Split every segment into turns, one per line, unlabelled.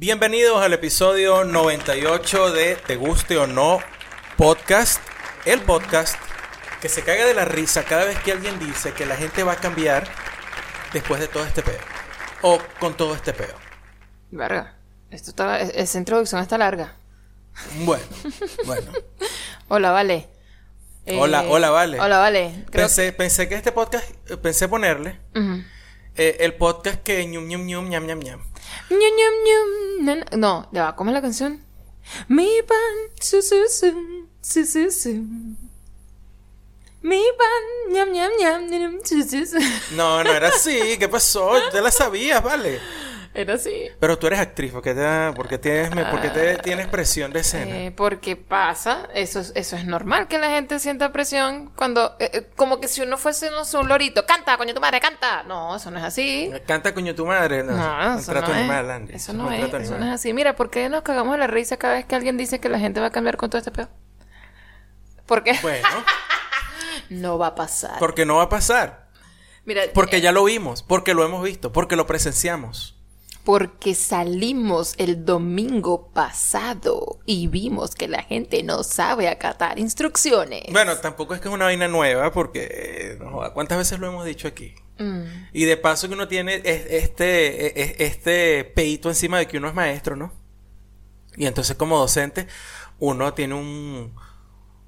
Bienvenidos al episodio 98 de Te guste o no podcast. El podcast que se caga de la risa cada vez que alguien dice que la gente va a cambiar después de todo este peo. O con todo este peo.
Verga. Esto está, es- esa introducción está larga.
Bueno, bueno.
Hola, vale.
Hola, hola, Vale.
Hola, vale. Creo-
Pensé, pensé que este podcast, eh, pensé ponerle eh, el podcast que ñum ñum ñum ñam ñam ñam.
No, ya va, ¿cómo es la canción? Mi pan, su, su, su, su, su, su. Mi pan, ñam, ñam, ñam, su, su, su.
No, no era así. ¿Qué pasó? Te la sabías, vale.
Era así.
Pero tú eres actriz, ¿por qué, te, por qué tienes, me- por qué te tienes presión de escena?
Eh, porque pasa, eso, es- eso es normal que la gente sienta presión cuando, eh, eh, como que si uno fuese no sé, un lorito, canta, coño tu madre, canta. No, eso no es así.
Canta coño tu madre. No,
No, eso no es.
animal, Andy.
Eso no es, eso no es así. Mira, ¿por qué nos cagamos la risa cada vez que alguien dice que la gente va a cambiar con todo este pedo? Porque
Bueno,
no va a pasar.
porque no va a pasar.
Mira,
Porque
eh,
ya lo vimos, porque lo hemos visto, porque lo presenciamos.
Porque salimos el domingo pasado y vimos que la gente no sabe acatar instrucciones.
Bueno, tampoco es que es una vaina nueva, porque eh, no ¿cuántas veces lo hemos dicho aquí?
Mm.
Y de paso que uno tiene es- este, e- e- este peito encima de que uno es maestro, ¿no? Y entonces como docente, uno tiene un-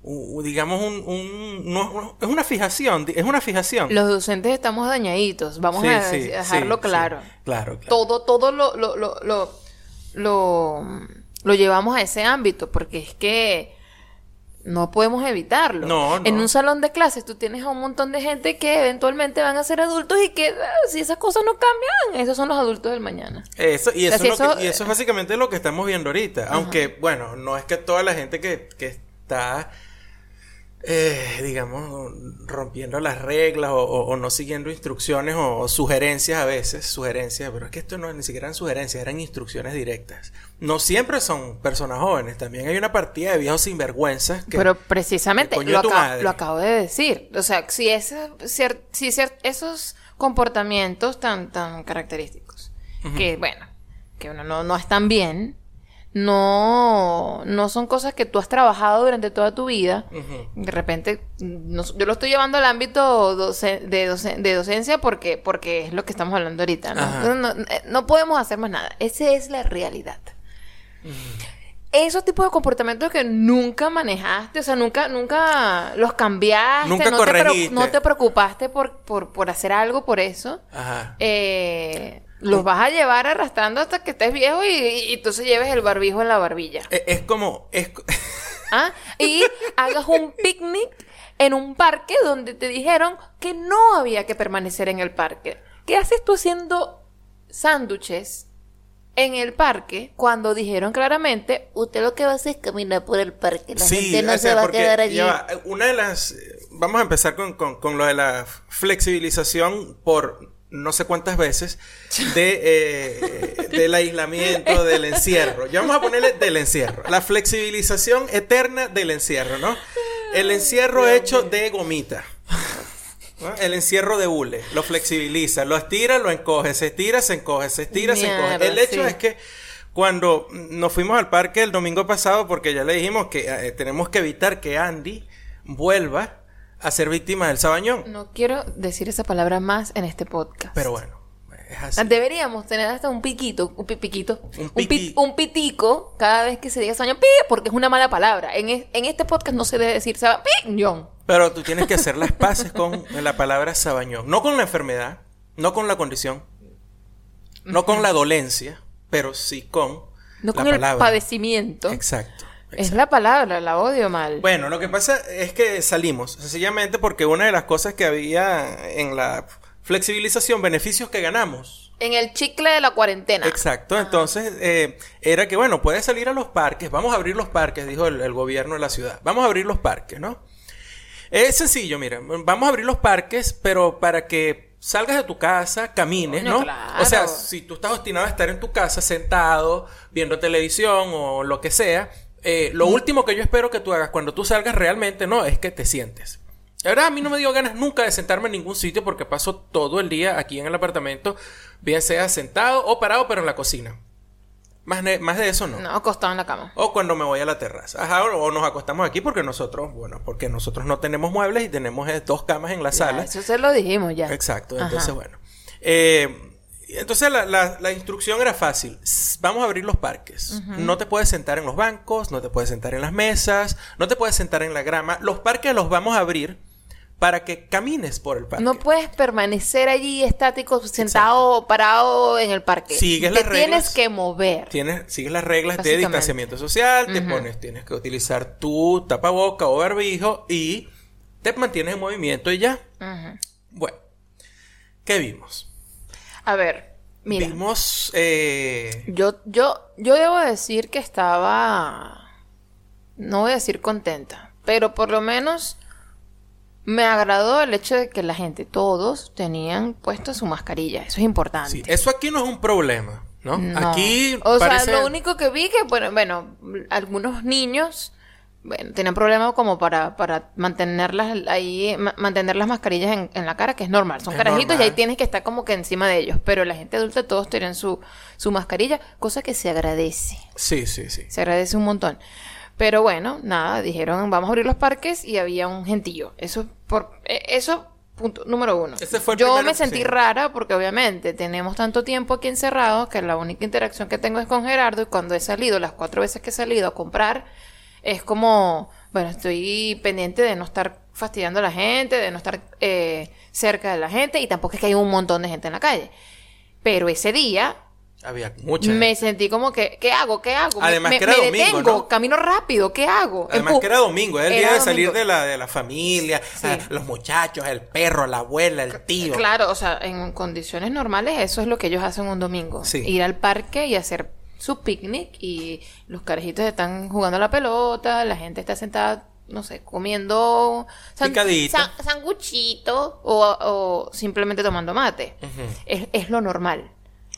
digamos, un, es una fijación, es una fijación.
Los docentes estamos dañaditos, vamos
Sí,
a
sí,
dejarlo
sí,
claro.
Claro, claro.
Todo, todo lo, lo, lo, lo, lo, lo llevamos a ese ámbito, porque es que no podemos evitarlo.
No, no.
En un salón de clases tú tienes a un montón de gente que eventualmente van a ser adultos y que ah, si esas cosas no cambian, esos son los adultos del mañana.
Eso, y, eso
O sea,
es lo que-
eso-
y eso es básicamente lo que estamos viendo ahorita. Aunque, bueno, no es que toda la gente que, que está, eh, digamos, rompiendo las reglas o, o- o no siguiendo instrucciones o, o sugerencias a veces, sugerencias, pero es que esto no ni siquiera eran sugerencias, eran instrucciones directas. No siempre son personas jóvenes, también hay una partida de viejos sinvergüenzas que...
Pero precisamente
que
lo, acabo de decir. O sea, si, ese, esos comportamientos tan, tan característicos, que bueno, que uno no, no están bien, no, no son cosas que tú has trabajado durante toda tu vida. De repente, no- yo lo estoy llevando al ámbito doce- de, doce- de docencia porque, porque es lo que estamos hablando ahorita, ¿no? Eh, no podemos hacer más nada. Esa es la realidad. Esos tipos de comportamientos que nunca manejaste, o sea, nunca, nunca los cambiaste,
Nunca
no, te, no te preocupaste por, por, por hacer algo por eso,
Ajá.
eh, los vas a llevar arrastrando hasta que estés viejo y, y entonces lleves el barbijo en la barbilla.
Es, es como... Es,
¿ah? Y hagas un picnic en un parque donde te dijeron que no había que permanecer en el parque. ¿Qué haces tú haciendo sándwiches en el parque cuando dijeron claramente, usted lo que va a hacer es caminar por el parque, la gente no
o
se va a quedar allí?
ya una de las... Vamos a empezar con, con- con lo de la flexibilización por no sé cuántas veces de, eh, del aislamiento, del encierro. Ya vamos a ponerle del encierro. La flexibilización eterna del encierro, ¿no? El encierro hecho de gomita. ¿no? El encierro de hule. Lo flexibiliza, lo estira, lo encoge, se estira, se encoge, se estira, se encoge. El hecho
sí.
es que cuando nos fuimos al parque el domingo pasado, porque ya le dijimos que eh, tenemos que evitar que Andy vuelva a ser víctima del sabañón.
No quiero decir esa palabra más en este podcast.
Pero bueno, es así.
Deberíamos tener hasta un piquito, un pi- piquito,
Un
un, pi-
piqui-
un pitico cada vez que se diga sabañón, pi, porque es una mala palabra. En, es- en este podcast no se debe decir sabañón.
Pero tú tienes que hacer las paces con la palabra sabañón. No con la enfermedad, no con la condición, no con la dolencia, pero sí con
No
la
con el
palabra.
padecimiento.
Exacto.
Es la palabra, la odio mal.
Bueno, lo que pasa es que salimos, sencillamente porque una de las cosas que había en la flexibilización, beneficios que ganamos.
En el chicle de la cuarentena.
Exacto, entonces eh, era que, bueno, puedes salir a los parques, vamos a abrir los parques, dijo el, el gobierno de la ciudad, vamos a abrir los parques, ¿no? Es sencillo, mira, vamos a abrir los parques, pero para que salgas de tu casa, camines, ¿no?
claro.
O sea, si tú estás obstinado a estar en tu casa sentado, viendo televisión o lo que sea, eh, lo último que yo espero que tú hagas cuando tú salgas realmente, no, es que te sientes. La verdad, a mí no me dio ganas nunca de sentarme en ningún sitio porque paso todo el día aquí en el apartamento, bien sea sentado o parado, pero en la cocina. Más, más de eso no.
No, acostado en la cama.
O cuando me voy a la terraza. Ajá, o, o nos acostamos aquí porque nosotros, bueno, porque nosotros no tenemos muebles y tenemos eh, dos camas en la
Ya,
sala.
eso se lo dijimos ya.
Exacto,
Ajá.
entonces bueno. Eh, entonces la, la- la instrucción era fácil. Vamos a abrir los parques. No te puedes sentar en los bancos, no te puedes sentar en las mesas, no te puedes sentar en la grama. Los parques los vamos a abrir para que camines por el parque.
No puedes permanecer allí estático, sentado o parado en el parque.
Sigues
Te
las
tienes
reglas.
que mover.
Tienes, sigues las reglas de distanciamiento social, te pones, tienes que utilizar tu tapaboca o barbijo y te mantienes en movimiento y ya.
Ujú.
Bueno, ¿qué vimos?
A ver, mira.
Vimos eh,
Yo, yo, yo debo decir que estaba. No voy a decir contenta, pero por lo menos me agradó el hecho de que la gente, todos, tenían puesta su mascarilla. Eso es importante.
Sí, eso aquí no es un problema, ¿no?
No.
Aquí
O
parece...
sea, lo único que vi que, bueno, bueno, algunos niños, bueno, tenían problemas como para, para mantenerlas ahí, ma- mantener las mascarillas en, en la cara, que es normal. Son
Es
carajitos y ahí tienes que estar como que encima de ellos. Pero la gente adulta todos tenían su, su mascarilla, cosa que se agradece.
Sí, sí, sí.
Se agradece un montón. Pero bueno, nada, dijeron vamos a abrir los parques y había un gentío. Eso por eh, eso punto número uno.
Ese fue el
Yo me sentí
sí.
rara porque obviamente tenemos tanto tiempo aquí encerrados que la única interacción que tengo es con Gerardo y cuando he salido, las cuatro veces que he salido a comprar, es como, bueno, estoy pendiente de no estar fastidiando a la gente, de no estar eh, cerca de la gente y tampoco es que hay un montón de gente en la calle. Pero ese día
Había mucha
me sentí como que, ¿qué hago? ¿Qué hago?
Además
me,
que era
me
domingo,
detengo,
¿no?
camino rápido, ¿qué hago?
Además
Empu-
que era domingo, era el día de salir
domingo.
de la, de la familia,
Sí.
los muchachos, el perro, la abuela, el tío.
Claro, o sea, en condiciones normales eso es lo que ellos hacen un domingo.
Sí.
Ir al parque y hacer su picnic y los carajitos están jugando a la pelota, la gente está sentada, no sé, comiendo san- sanguchito o, o simplemente tomando mate. es, es lo normal.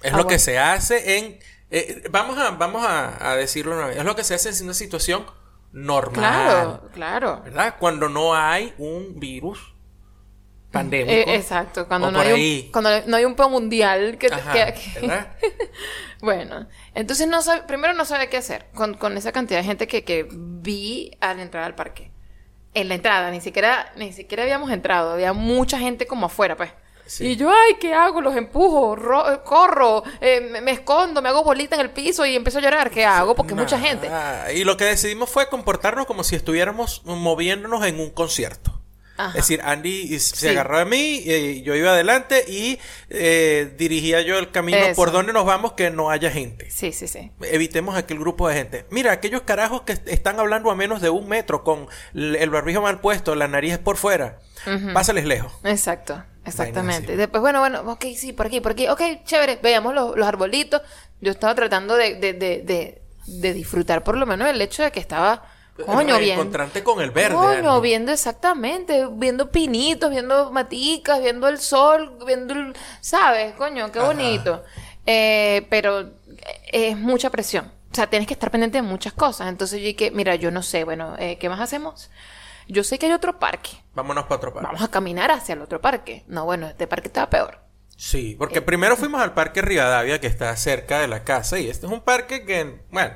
Es
Ah,
lo que
bueno.
se hace en... eh, vamos a, vamos a, a decirlo una vez. Es lo que se hace en una situación normal.
Claro, claro.
¿Verdad? Cuando no hay un virus pandémico.
Eh, exacto, cuando no, hay
ahí.
un, cuando no hay un mundial que,
Ajá,
que- que-
¿verdad?
Bueno, entonces no sabe, primero no sabía qué hacer con, con esa cantidad de gente que, que vi al entrar al parque. En la entrada, ni siquiera, ni siquiera habíamos entrado, había mucha gente como afuera, pues.
Sí.
Y yo, ay, ¿qué hago? Los empujo, ro- eh, corro, eh, me, me escondo, me hago bolita en el piso y empiezo a llorar. ¿Qué hago? Porque mucha gente.
Y lo que decidimos fue comportarnos como si estuviéramos moviéndonos en un concierto.
Ajá.
Es decir, Andy se
Sí.
agarró de mí, eh, yo iba adelante y eh, dirigía yo el camino
Eso.
por donde nos vamos que no haya gente.
Sí, sí, sí.
Evitemos aquel grupo de gente. Mira, aquellos carajos que est- están hablando a menos de un metro con el barbijo mal puesto, la nariz por fuera. Pásales lejos.
Exacto, exactamente. Y Después, bueno, bueno, ok, sí, por aquí, por aquí, ok, chévere, veamos los, los arbolitos. Yo estaba tratando de, de, de, de, de disfrutar por lo menos el hecho de que estaba, coño, bien.
Encontrarte con el verde.
Coño, viendo exactamente, viendo pinitos, viendo maticas, viendo el sol, viendo el, ¿sabes? Coño, qué
Ajá.
bonito. Eh, pero es mucha presión. O sea, tienes que estar pendiente de muchas cosas. Entonces yo dije, mira, yo no sé, bueno, eh, ¿qué más hacemos? Yo sé que hay otro parque.
Vámonos para otro parque.
Vamos a caminar hacia el otro parque. No, bueno, este parque estaba peor.
Sí,
Eh,
porque primero fuimos al Parque Rivadavia, que está cerca de la casa, y este es un parque que, bueno,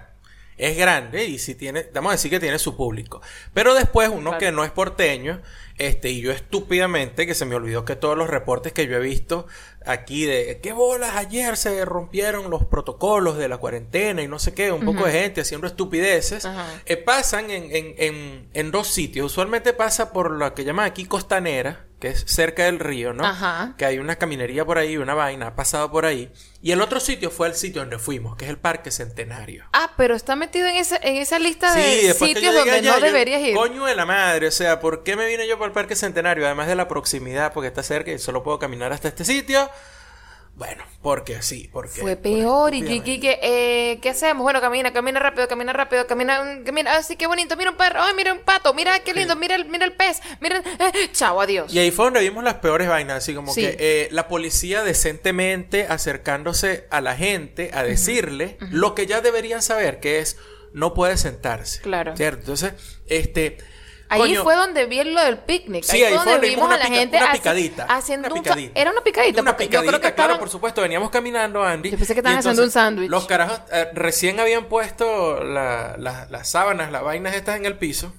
es grande y sí tiene, vamos a decir que tiene su público. Pero después uno
Claro.
que no es porteño, este, y yo estúpidamente, que se me olvidó que todos los reportes que yo he visto aquí de qué bolas ayer se rompieron los protocolos de la cuarentena y no sé qué, un poco de gente haciendo estupideces, eh, pasan en, en, en, en dos sitios. Usualmente pasa por lo que llaman aquí costanera, que es cerca del río, ¿no?
Ajá.
que hay una caminería por ahí, una vaina, ha pasado por ahí. Y el otro sitio fue el sitio donde fuimos, que es el Parque Centenario.
Ah, pero está metido en esa, en esa lista de sitios donde
allá,
no
yo,
deberías ir.
Coño de la madre, o sea, ¿por qué me vine yo para el Parque Centenario? Además de la proximidad, porque está cerca y solo puedo caminar hasta este sitio. Bueno, porque sí, porque...
Fue
por
peor. Y yo dije, eh, ¿qué hacemos? Bueno, camina, camina rápido, camina rápido, camina, camina. Así que bonito, mira un perro, ay, mira un pato, mira qué lindo, mira, el, mira el pez, mira. eh, chao, adiós.
Y ahí fue donde vimos las peores vainas, así como
Sí.
que eh, la policía decentemente acercándose a la gente a decirle lo que ya deberían saber, que es no puede sentarse.
Claro.
¿Cierto? Entonces, este,
Ahí
Coño,
fue donde vi lo del picnic.
Sí,
ahí
ahí
fue donde
donde
vimos a la
pica-
gente
una
haci-
picadita,
haciendo
una
un
picadita.
Era una picadita,
Una picadita,
yo creo que
claro,
estaban...
por supuesto. Veníamos caminando, Andy.
Yo pensé que estaban haciendo un sándwich.
Los carajos eh, recién habían puesto la- la- las sábanas, las vainas estas en el piso.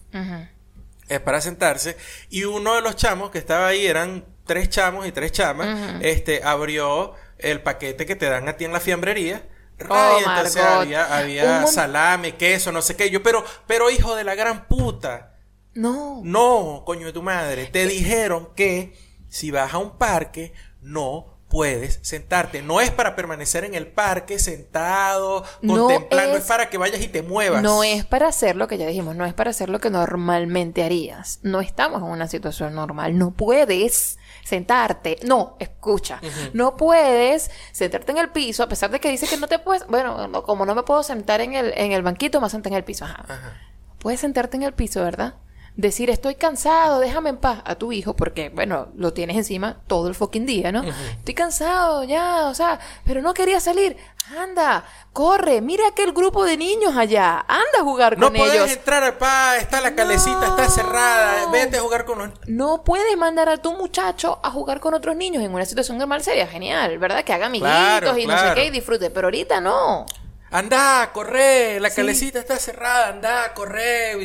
Eh, para sentarse. Y uno de los chamos que estaba ahí, eran tres chamos y tres chamas, este, abrió el paquete que te dan a ti en la fiambrería.
Oh,
y entonces
Margot.
había,
Un
había salame, queso, no sé qué. Yo, pero, pero hijo de la gran puta.
No.
No, coño de tu madre. Te dijeron que si vas a un parque, no puedes sentarte. No es para permanecer en el parque sentado,
No
contemplando, es...
es-
para que vayas y te muevas.
No es para hacer lo que ya dijimos, no es para hacer lo que normalmente harías. No estamos en una situación normal. No puedes sentarte. No, escucha. No puedes sentarte en el piso, a pesar de que dice que no te puedes. Bueno, no- como no me puedo sentar en el, en el banquito, me senté en el piso. Ajá.
Ajá.
Puedes sentarte en el piso, ¿verdad? Decir, estoy cansado, déjame en paz a tu hijo, porque, bueno, lo tienes encima todo el fucking día, ¿no? Estoy cansado, ya, o sea, pero no quería salir. Anda, corre, mira aquel grupo de niños allá, anda a jugar
No
con
puedes
ellos.
entrar, pa, está la calecita, está
No.
cerrada, vete a jugar con los...
No puedes mandar a tu muchacho a jugar con otros niños en una situación normal sería genial, ¿verdad? Que haga amiguitos
Claro,
y no sé qué y disfrute, pero ahorita no.
Anda, corre, la
Sí.
calecita está cerrada, anda, corre.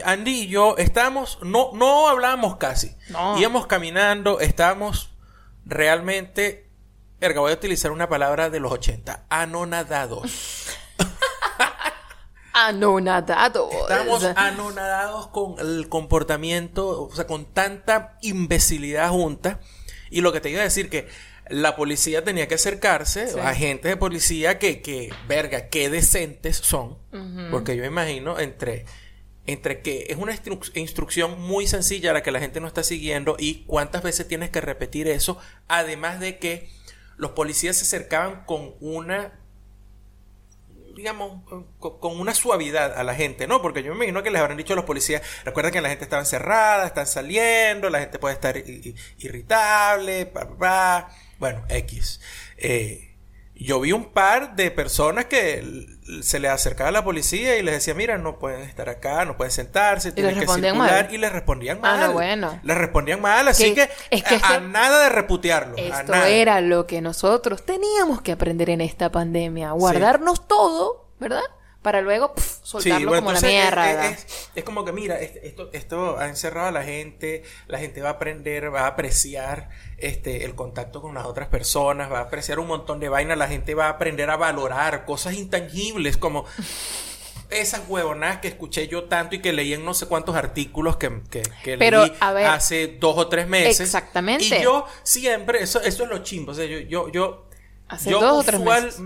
Andy y yo estamos, no, no hablábamos casi.
No.
Íbamos caminando, estábamos realmente, verga, voy a utilizar una palabra de los 80, anonadados.
Anonadados.
Estamos anonadados con el comportamiento, o sea, con tanta imbecilidad junta. Y lo que te iba a decir que la policía tenía que acercarse,
Sí.
agentes de policía que, que, verga, qué decentes son. Porque yo imagino entre, entre que es una instru- instrucción muy sencilla la que la gente no está siguiendo y cuántas veces tienes que repetir eso. Además de que los policías se acercaban con una digamos, con, una suavidad a la gente, ¿no? Porque yo me imagino que les habrán dicho a los policías, recuerda que la gente estaba encerrada, están saliendo, la gente puede estar irritable, bueno, X. Eh, yo vi un par de personas que se les acercaba a la policía y les decía, mira, no pueden estar acá, no pueden sentarse, tienen que circular,
mal.
y les respondían
Ah,
mal.
no, bueno.
Les respondían mal, así
Que-
que,
es que
a, nada de reputearlos. a
Esto
nada.
era lo que nosotros teníamos que aprender en esta pandemia. Guardarnos todo, ¿verdad? Para luego soltarlo
bueno,
como la mierda.
es, es- es como que, mira, este- esto, esto ha encerrado a la gente, la gente va a aprender, va a apreciar este, el contacto con las otras personas, va a apreciar un montón de vainas, la gente va a aprender a valorar cosas intangibles como esas huevonadas que escuché yo tanto y que leí en no sé cuántos artículos que, que, que
Pero,
leí
a ver,
hace dos o tres meses.
exactamente.
Y yo siempre, eso, eso es lo chimbo, o sea, yo, yo, yo,
Hace
yo
dos o tres meses.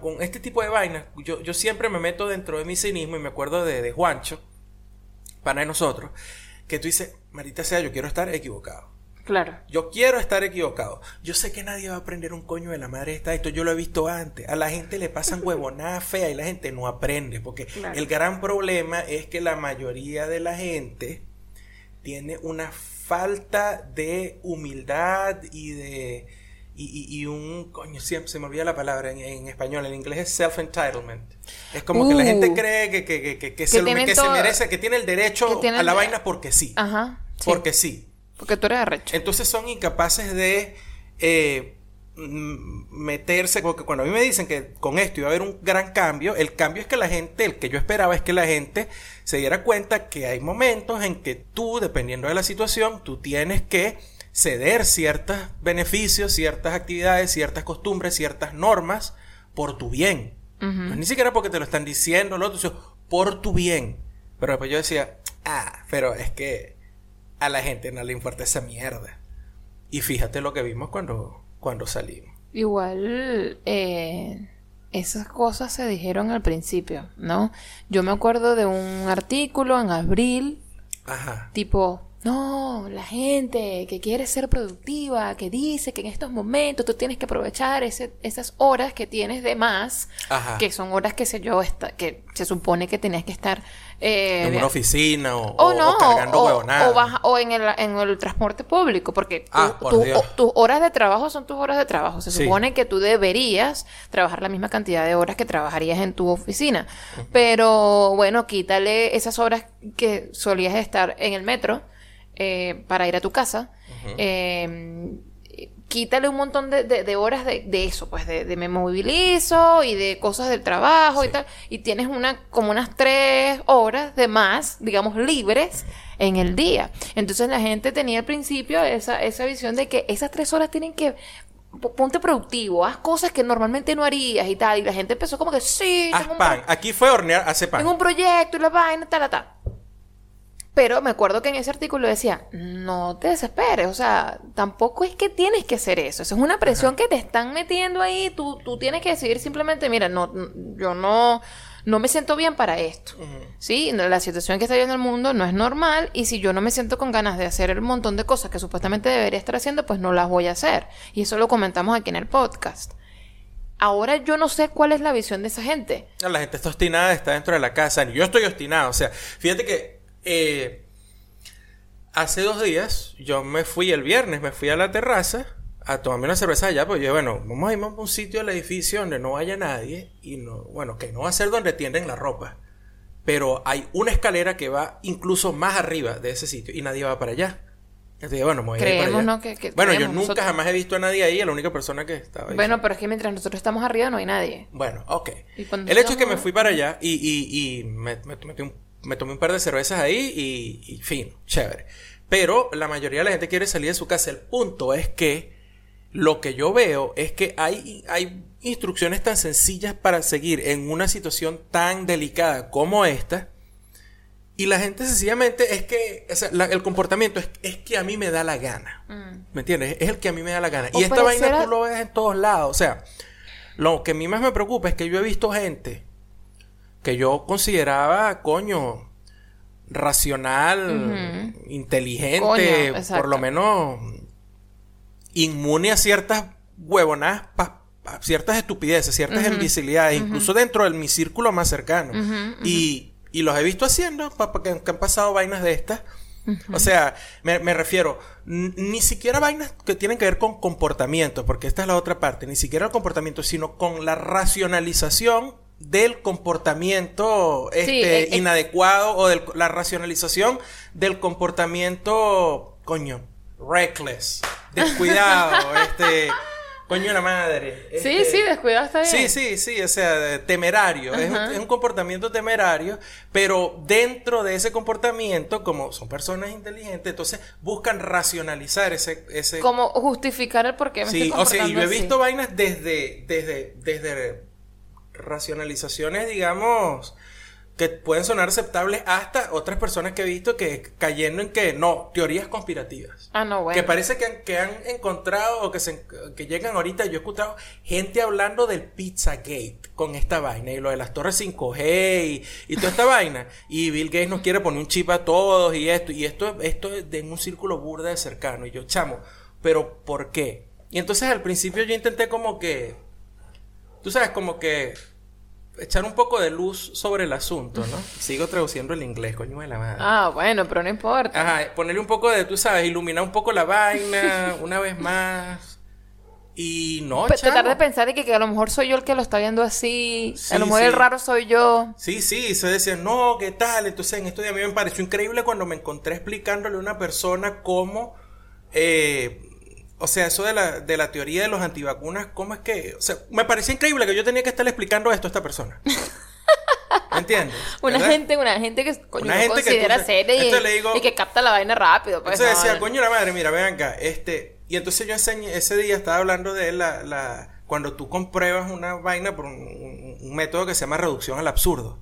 Con este tipo de vainas, yo, yo siempre me meto dentro de mi cinismo y me acuerdo de, de Juancho, para de nosotros, que tú dices, Marita sea, yo quiero estar equivocado.
Claro.
Yo quiero estar equivocado. Yo sé que nadie va a aprender un coño de la madre esta. Esto yo lo he visto antes. A la gente le pasan huevonadas feas y la gente no aprende. Porque
Claro.
el gran problema es que la mayoría de la gente tiene una falta de humildad y de. Y, y- y un. Coño, siempre se me olvida la palabra en, en español. En inglés es self-entitlement. Es como que la
Uh.
gente cree que, que, que, que, que se, merece, que tiene el derecho a la
el-
vaina porque sí.
Ajá. sí.
Porque sí.
Porque tú eres arrecho.
Entonces son incapaces de eh, meterse, porque cuando a mí me dicen que con esto iba a haber un gran cambio, el cambio es que la gente, el que yo esperaba es que la gente se diera cuenta que hay momentos en que tú, dependiendo de la situación, tú tienes que ceder ciertos beneficios, ciertas actividades, ciertas costumbres, ciertas normas por tu bien. No ni siquiera porque te lo están diciendo, lo otro, sino por tu bien. Pero después yo decía, ah, pero es que a la gente no le importa esa mierda. Y fíjate lo que vimos cuando, cuando salimos.
Igual, eh, esas cosas se dijeron al principio, ¿no? Yo me acuerdo de un artículo en abril,
Ajá.
tipo no, la gente que quiere ser productiva, que dice que en estos momentos tú tienes que aprovechar ese, esas horas que tienes de más,
Ajá.
que son horas que sé yo, esta- que se supone que tenías que estar eh,
en una oficina o,
o
o-
no,
o cargando huevonadas.
o baja- o en, el, en el transporte público, porque tú-
Ah, por
tú- tus horas de trabajo son tus horas de trabajo. Se
Sí.
supone que tú deberías trabajar la misma cantidad de horas que trabajarías en tu oficina. Pero bueno, quítale esas horas que solías estar en el metro eh, para ir a tu casa. Eh, quítale un montón de, de- de horas de, de eso, pues de, de me movilizo y de cosas del trabajo y tal. Y tienes una, como unas tres horas de más, digamos, libres en el día. Entonces la gente tenía al principio esa, esa visión de que esas tres horas tienen que ponte productivo, haz cosas que normalmente no harías y tal. Y la gente empezó como que sí,
Haz pan. Aquí fue hornear, hace pan.
tengo un proyecto y la vaina, tal, tal, tal. Pero me acuerdo que en ese artículo decía, no te desesperes, o sea, tampoco es que tienes que hacer eso, eso es una presión que te están metiendo ahí, tú, tú tienes que decidir simplemente, mira, no, yo no, no me siento bien para esto, ¿sí? La situación que está viendo el mundo no es normal y si yo no me siento con ganas de hacer el montón de cosas que supuestamente debería estar haciendo, pues no las voy a hacer. Y eso lo comentamos aquí en el podcast. Ahora yo no sé cuál es la visión de esa gente.
La gente está obstinada, está dentro de la casa. Yo estoy obstinado. O sea, fíjate que eh, hace dos días yo me fui el viernes, me fui a la terraza a tomarme una cerveza allá. Pues yo, bueno, vamos a irnos a un sitio del edificio donde no vaya nadie. Y no, bueno, que no va a ser donde tienden la ropa. Pero hay una escalera que va incluso más arriba de ese sitio y nadie va para allá. Entonces, bueno, me voy a ir para allá.
¿no? Que- que
bueno, yo nunca
nosotros.
jamás he visto a nadie ahí. La única persona que estaba ahí.
Bueno, pero es que mientras nosotros estamos arriba no hay nadie.
Bueno, ok. El hecho es que me fui para allá y, y, y me, me, metí un, me tomé un par de cervezas ahí y, y fin, chévere. Pero la mayoría de la gente quiere salir de su casa. El punto es que lo que yo veo es que hay, hay instrucciones tan sencillas para seguir en una situación tan delicada como esta. Y la gente sencillamente es que o sea, la- el comportamiento es, es que a mí me da la gana. ¿Me entiendes? Es el que a mí me da la gana.
O
y esta vaina
a-
tú lo ves en todos lados. O sea, lo que a mí más me preocupa es que yo he visto gente que yo consideraba, coño, racional, inteligente,
Coño,
por lo menos inmune a ciertas huevonadas, pa- ciertas estupideces, ciertas imbecilidades, incluso dentro de mi círculo más cercano. Y, y los he visto haciendo, que, que han pasado vainas de estas. O sea, me, me refiero, ni siquiera vainas que tienen que ver con comportamiento, porque esta es la otra parte, ni siquiera el comportamiento, sino con la racionalización del comportamiento este,
eh, eh.
inadecuado o de la racionalización del comportamiento, coño, reckless, descuidado, este, coño la madre.
Sí,
este,
sí, descuidado está bien.
Sí, sí, sí, o sea, temerario. Es un,
Ajá.
es un comportamiento temerario, pero dentro de ese comportamiento, como son personas inteligentes, entonces buscan racionalizar ese... ese
Como justificar el por qué me
sí,
estoy
o sea, y yo he
así.
visto vainas desde, desde, desde racionalizaciones, digamos, que pueden sonar aceptables hasta otras personas que he visto que cayendo en que, no, teorías conspirativas.
Ah, no, bueno.
Que parece que han, que han encontrado o que, se, que llegan ahorita. Yo he escuchado gente hablando del Pizzagate con esta vaina y lo de las torres 5G y, y toda esta vaina. Y Bill Gates nos quiere poner un chip a todos y esto. Y esto, esto es de un círculo burda de cercano. Y yo, chamo, ¿pero por qué? Y entonces al principio yo intenté como que. Tú sabes, como que. Echar un poco de luz sobre el asunto, ¿no? Sigo traduciendo el inglés, coño de la madre.
Ah, bueno, pero no importa.
Ajá, ponerle un poco de, tú sabes, iluminar un poco la vaina, una vez más. Y no,
Pe-
chamo.
Tratar de pensar de que, que a lo mejor soy yo el que lo está viendo así.
Sí,
a lo mejor
sí.
el raro soy yo.
Sí, sí, se decía, no, ¿qué tal? Entonces, en estos días a mí me pareció increíble cuando me encontré explicándole a una persona cómo, eh, o sea, eso de la, de la teoría de los antivacunas, cómo es que, o sea, me parecía increíble que yo tenía que estar explicando esto a esta persona. ¿Me entiendes?
Una
¿Verdad?
gente, una gente que coño,
Una
no
gente que
considera
tú-
seria y, y que capta la vaina rápido. Pues,
Entonces
no,
decía, coño la madre, mira, ven acá, este, y entonces yo enseñé, ese día estaba hablando de la, la, cuando tú compruebas una vaina por un, un- un método que se llama reducción al absurdo.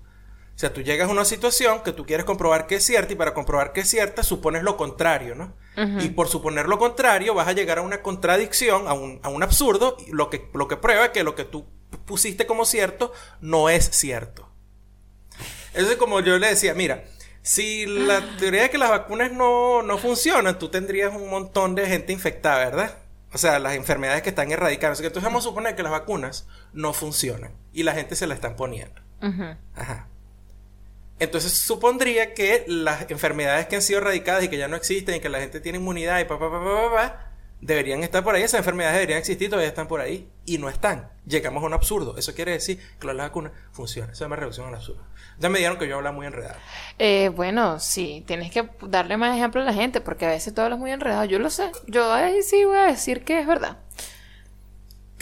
O sea, tú llegas a una situación que tú quieres comprobar que es cierta y para comprobar que es cierta supones lo contrario, ¿no? Y por suponer lo contrario vas a llegar a una contradicción, a un, a un absurdo, lo que, lo que prueba que lo que tú pusiste como cierto no es cierto. Entonces, como yo le decía, mira, Si la teoría de que las vacunas no, no funcionan, tú tendrías un montón de gente infectada, ¿verdad? O sea, las enfermedades que están erradicadas. Así que entonces vamos a suponer que las vacunas no funcionan y la gente se las están poniendo.
Ujú.
Ajá. Entonces supondría que las enfermedades que han sido erradicadas y que ya no existen y que la gente tiene inmunidad y pa, pa, pa, deberían estar por ahí. Esas enfermedades deberían existir, todavía están por ahí y no están. Llegamos a un absurdo. Eso quiere decir que las vacunas funcionan. Eso es una reducción al absurdo. Ya me dijeron que yo habla muy enredado.
Eh, bueno, sí, tienes que darle más ejemplo a la gente, porque a veces todo es muy enredado. Yo lo sé. Yo ahí sí voy a decir que es verdad.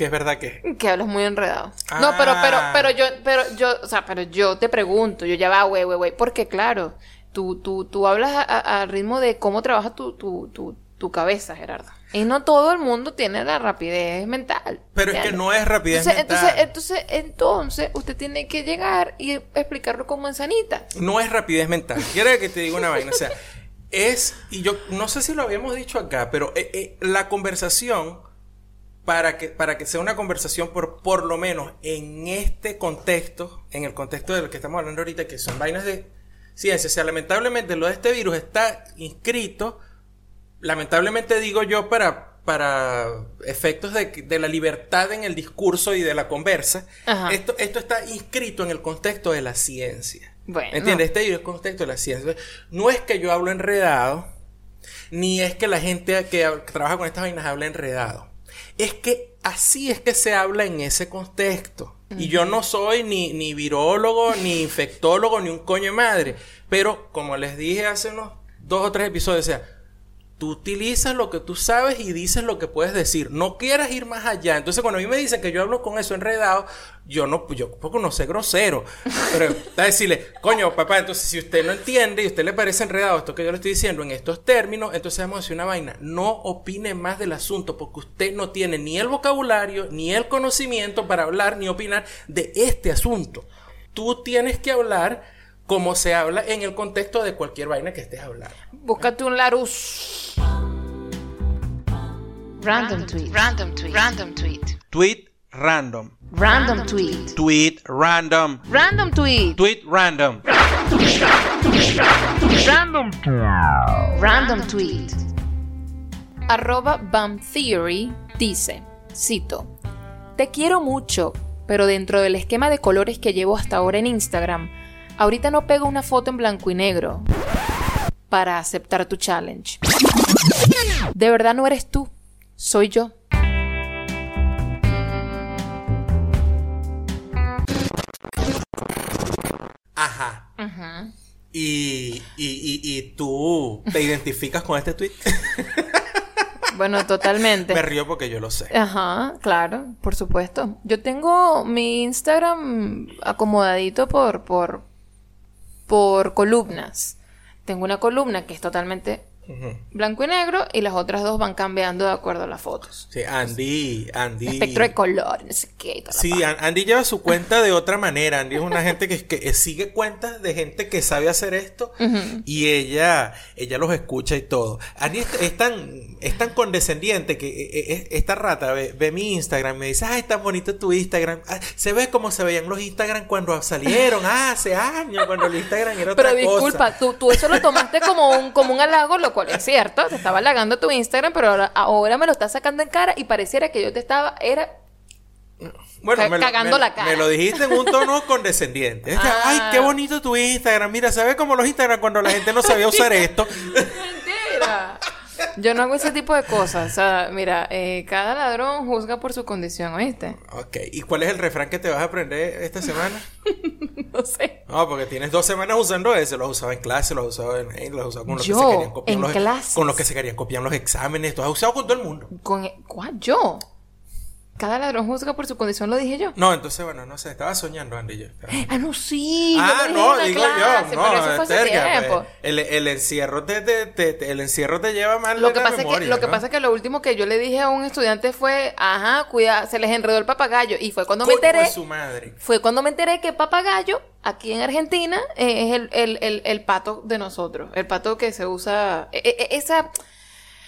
Que es verdad que...
Que hablas muy enredado. No, pero, pero,
Ah.
pero yo, pero yo, o sea, pero yo te pregunto, yo ya va, güey, güey, güey, porque claro, tú, tú, tú hablas al ritmo de cómo trabaja tu, tu, tu, tu cabeza, Gerardo. Y no todo el mundo tiene la rapidez mental.
Pero es que no es rapidez
entonces,
mental.
entonces, entonces, entonces, usted tiene que llegar y explicarlo con manzanita.
No es rapidez mental. Quiero que te diga una vaina. O sea, es, y yo no sé si lo habíamos dicho acá, pero eh, eh, la conversación, para que, para que sea una conversación, por, por lo menos en este contexto, en el contexto del que estamos hablando ahorita, que son vainas de ciencia, o sea, lamentablemente lo de este virus está inscrito, lamentablemente digo yo, para, para efectos de, de la libertad en el discurso y de la conversa,
Ajá.
esto, esto está inscrito en el contexto de la ciencia.
Bueno.
¿Entiendes? Este es el contexto de la ciencia. No es que yo hablo enredado, ni es que la gente que trabaja con estas vainas habla enredado. Es que así es que se habla en ese contexto. Y yo no soy ni, ni virólogo, ni infectólogo, ni un coño de madre. Pero como les dije hace unos dos o tres episodios, o sea, tú utilizas lo que tú sabes y dices lo que puedes decir. No quieras ir más allá. Entonces, cuando a mí me dicen que yo hablo con eso enredado, yo no, yo poco no sé grosero. Pero está decirle, coño, papá, entonces si usted no entiende y a usted le parece enredado esto que yo le estoy diciendo en estos términos, entonces vamos a decir una vaina. No opine más del asunto porque usted no tiene ni el vocabulario, ni el conocimiento para hablar ni opinar de este asunto. Tú tienes que hablar como se habla en el contexto de cualquier vaina que estés hablando.
Búscate un Larus. Random tweet.
Random tweet. Random tweet.
Tweet random.
Random tweet.
Tweet random.
Random tweet.
Tweet random.
Random tweet. Arroba Bam Theory dice, cito, Te quiero mucho, pero dentro del esquema de colores que llevo hasta ahora en Instagram, ahorita no pego una foto en blanco y negro para aceptar tu challenge. De verdad no eres tú, soy yo.
Ajá. Y, y, y, y tú te identificas con este tweet.
Bueno, totalmente.
Me río porque yo lo sé.
Ajá, claro, por supuesto. Yo tengo mi Instagram acomodadito por, por, por columnas. Tengo una columna que es totalmente Blanco y negro y las otras dos van cambiando de acuerdo a las fotos.
Sí, Andy, Andy.
Espectro de color, no sé qué.
Sí, Andy lleva su cuenta de otra manera. Andy es una gente que, que sigue cuentas de gente que sabe hacer esto y ella, ella los escucha y todo. Andy es, es tan, es tan condescendiente que eh, eh, esta rata ve, ve mi Instagram y me dice, ay, tan bonito tu Instagram. Ah, se ve como se veían los Instagram cuando salieron, hace años, cuando el Instagram era otra
Pero
cosa.
disculpa, tú, tú eso lo tomaste como un, como un halago, lo cual es cierto. Te estaba halagando tu Instagram, pero ahora, ahora me lo estás sacando en cara y pareciera que yo te estaba... Era...
Bueno,
Ca-
me lo,
cagando
me-
la cara.
me lo dijiste en un tono condescendiente. Es que,
Ah.
Ay, qué bonito tu Instagram. Mira, ve como los Instagram cuando la gente no sabía usar esto.
Mentira. Yo no hago ese tipo de cosas. O sea, mira, eh, cada ladrón juzga por su condición, ¿oíste?
Ok, ¿y cuál es el refrán que te vas a aprender esta semana?
No sé.
No, porque tienes dos semanas usando ese. Los has usado en clase, los has usado en, en- los has usado con los que se querían copiar
en
los,
clases.
con los que se querían copiar los exámenes. Tú has usado con todo el mundo.
Con, ¿Cuál? ¿Yo? Cada ladrón juzga por su condición, lo dije yo.
No, entonces, bueno, no sé. Estaba soñando, Andy. Yo. Estaba-
Ah, no, sí.
Ah, no, digo
clase,
yo.
pero eso fue
No,
hace
terca, pues. el, el encierro te, te- te- el encierro te lleva mal
Lo que, pasa
memoria,
es que, lo que
¿no?
pasa es que lo último que yo le dije a un estudiante fue, ajá, cuida, se les enredó el papagayo. Y fue cuando me
de
enteré,
su madre.
fue cuando me enteré que papagayo, aquí en Argentina, eh, es el, el, el, el pato de nosotros. El pato que se usa, eh, eh, esa,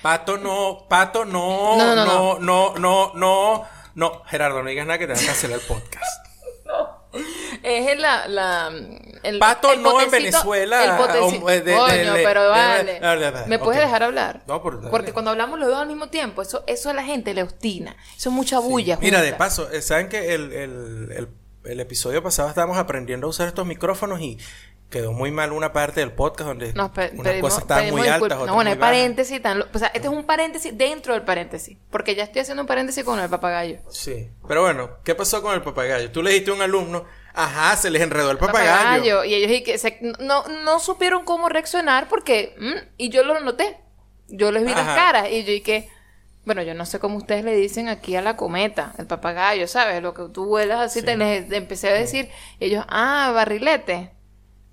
Pato no, pato no,
No,
no,
no,
no, no, no, no, no. Gerardo, no digas nada que te van a cancelar el podcast.
Es la, la, el,
Pato
el
no en Venezuela,
Coño, pero vale. ¿Me puedes dejar hablar?
No, por-.
Porque cuando hablamos los dos al mismo tiempo, eso, eso a la gente le obstina. Eso es mucha bulla.
Mira, de paso, eh, saben que el- el- el episodio pasado estábamos aprendiendo a usar estos micrófonos y quedó muy mal una parte del podcast donde
Nos pe-
unas
pedimos-
cosas estaban
pedimos
muy altas, otras
No, bueno,
muy
paréntesis. Tan, lo- o sea, este es un paréntesis dentro del paréntesis. Porque ya estoy haciendo un paréntesis con el papagayo.
Sí, pero bueno, ¿qué pasó con el papagayo? Tú le dijiste a un alumno, ajá, se les enredó el papagayo.
Papagayo. Y ellos y que se- no, no supieron cómo reaccionar porque... mm, y yo lo noté. Yo les vi las caras. Y yo y que... Bueno, yo no sé cómo ustedes le dicen aquí a la cometa, el papagayo, ¿sabes? Lo que tú vuelas así, te les empecé a decir. Y ellos, ah, barrilete.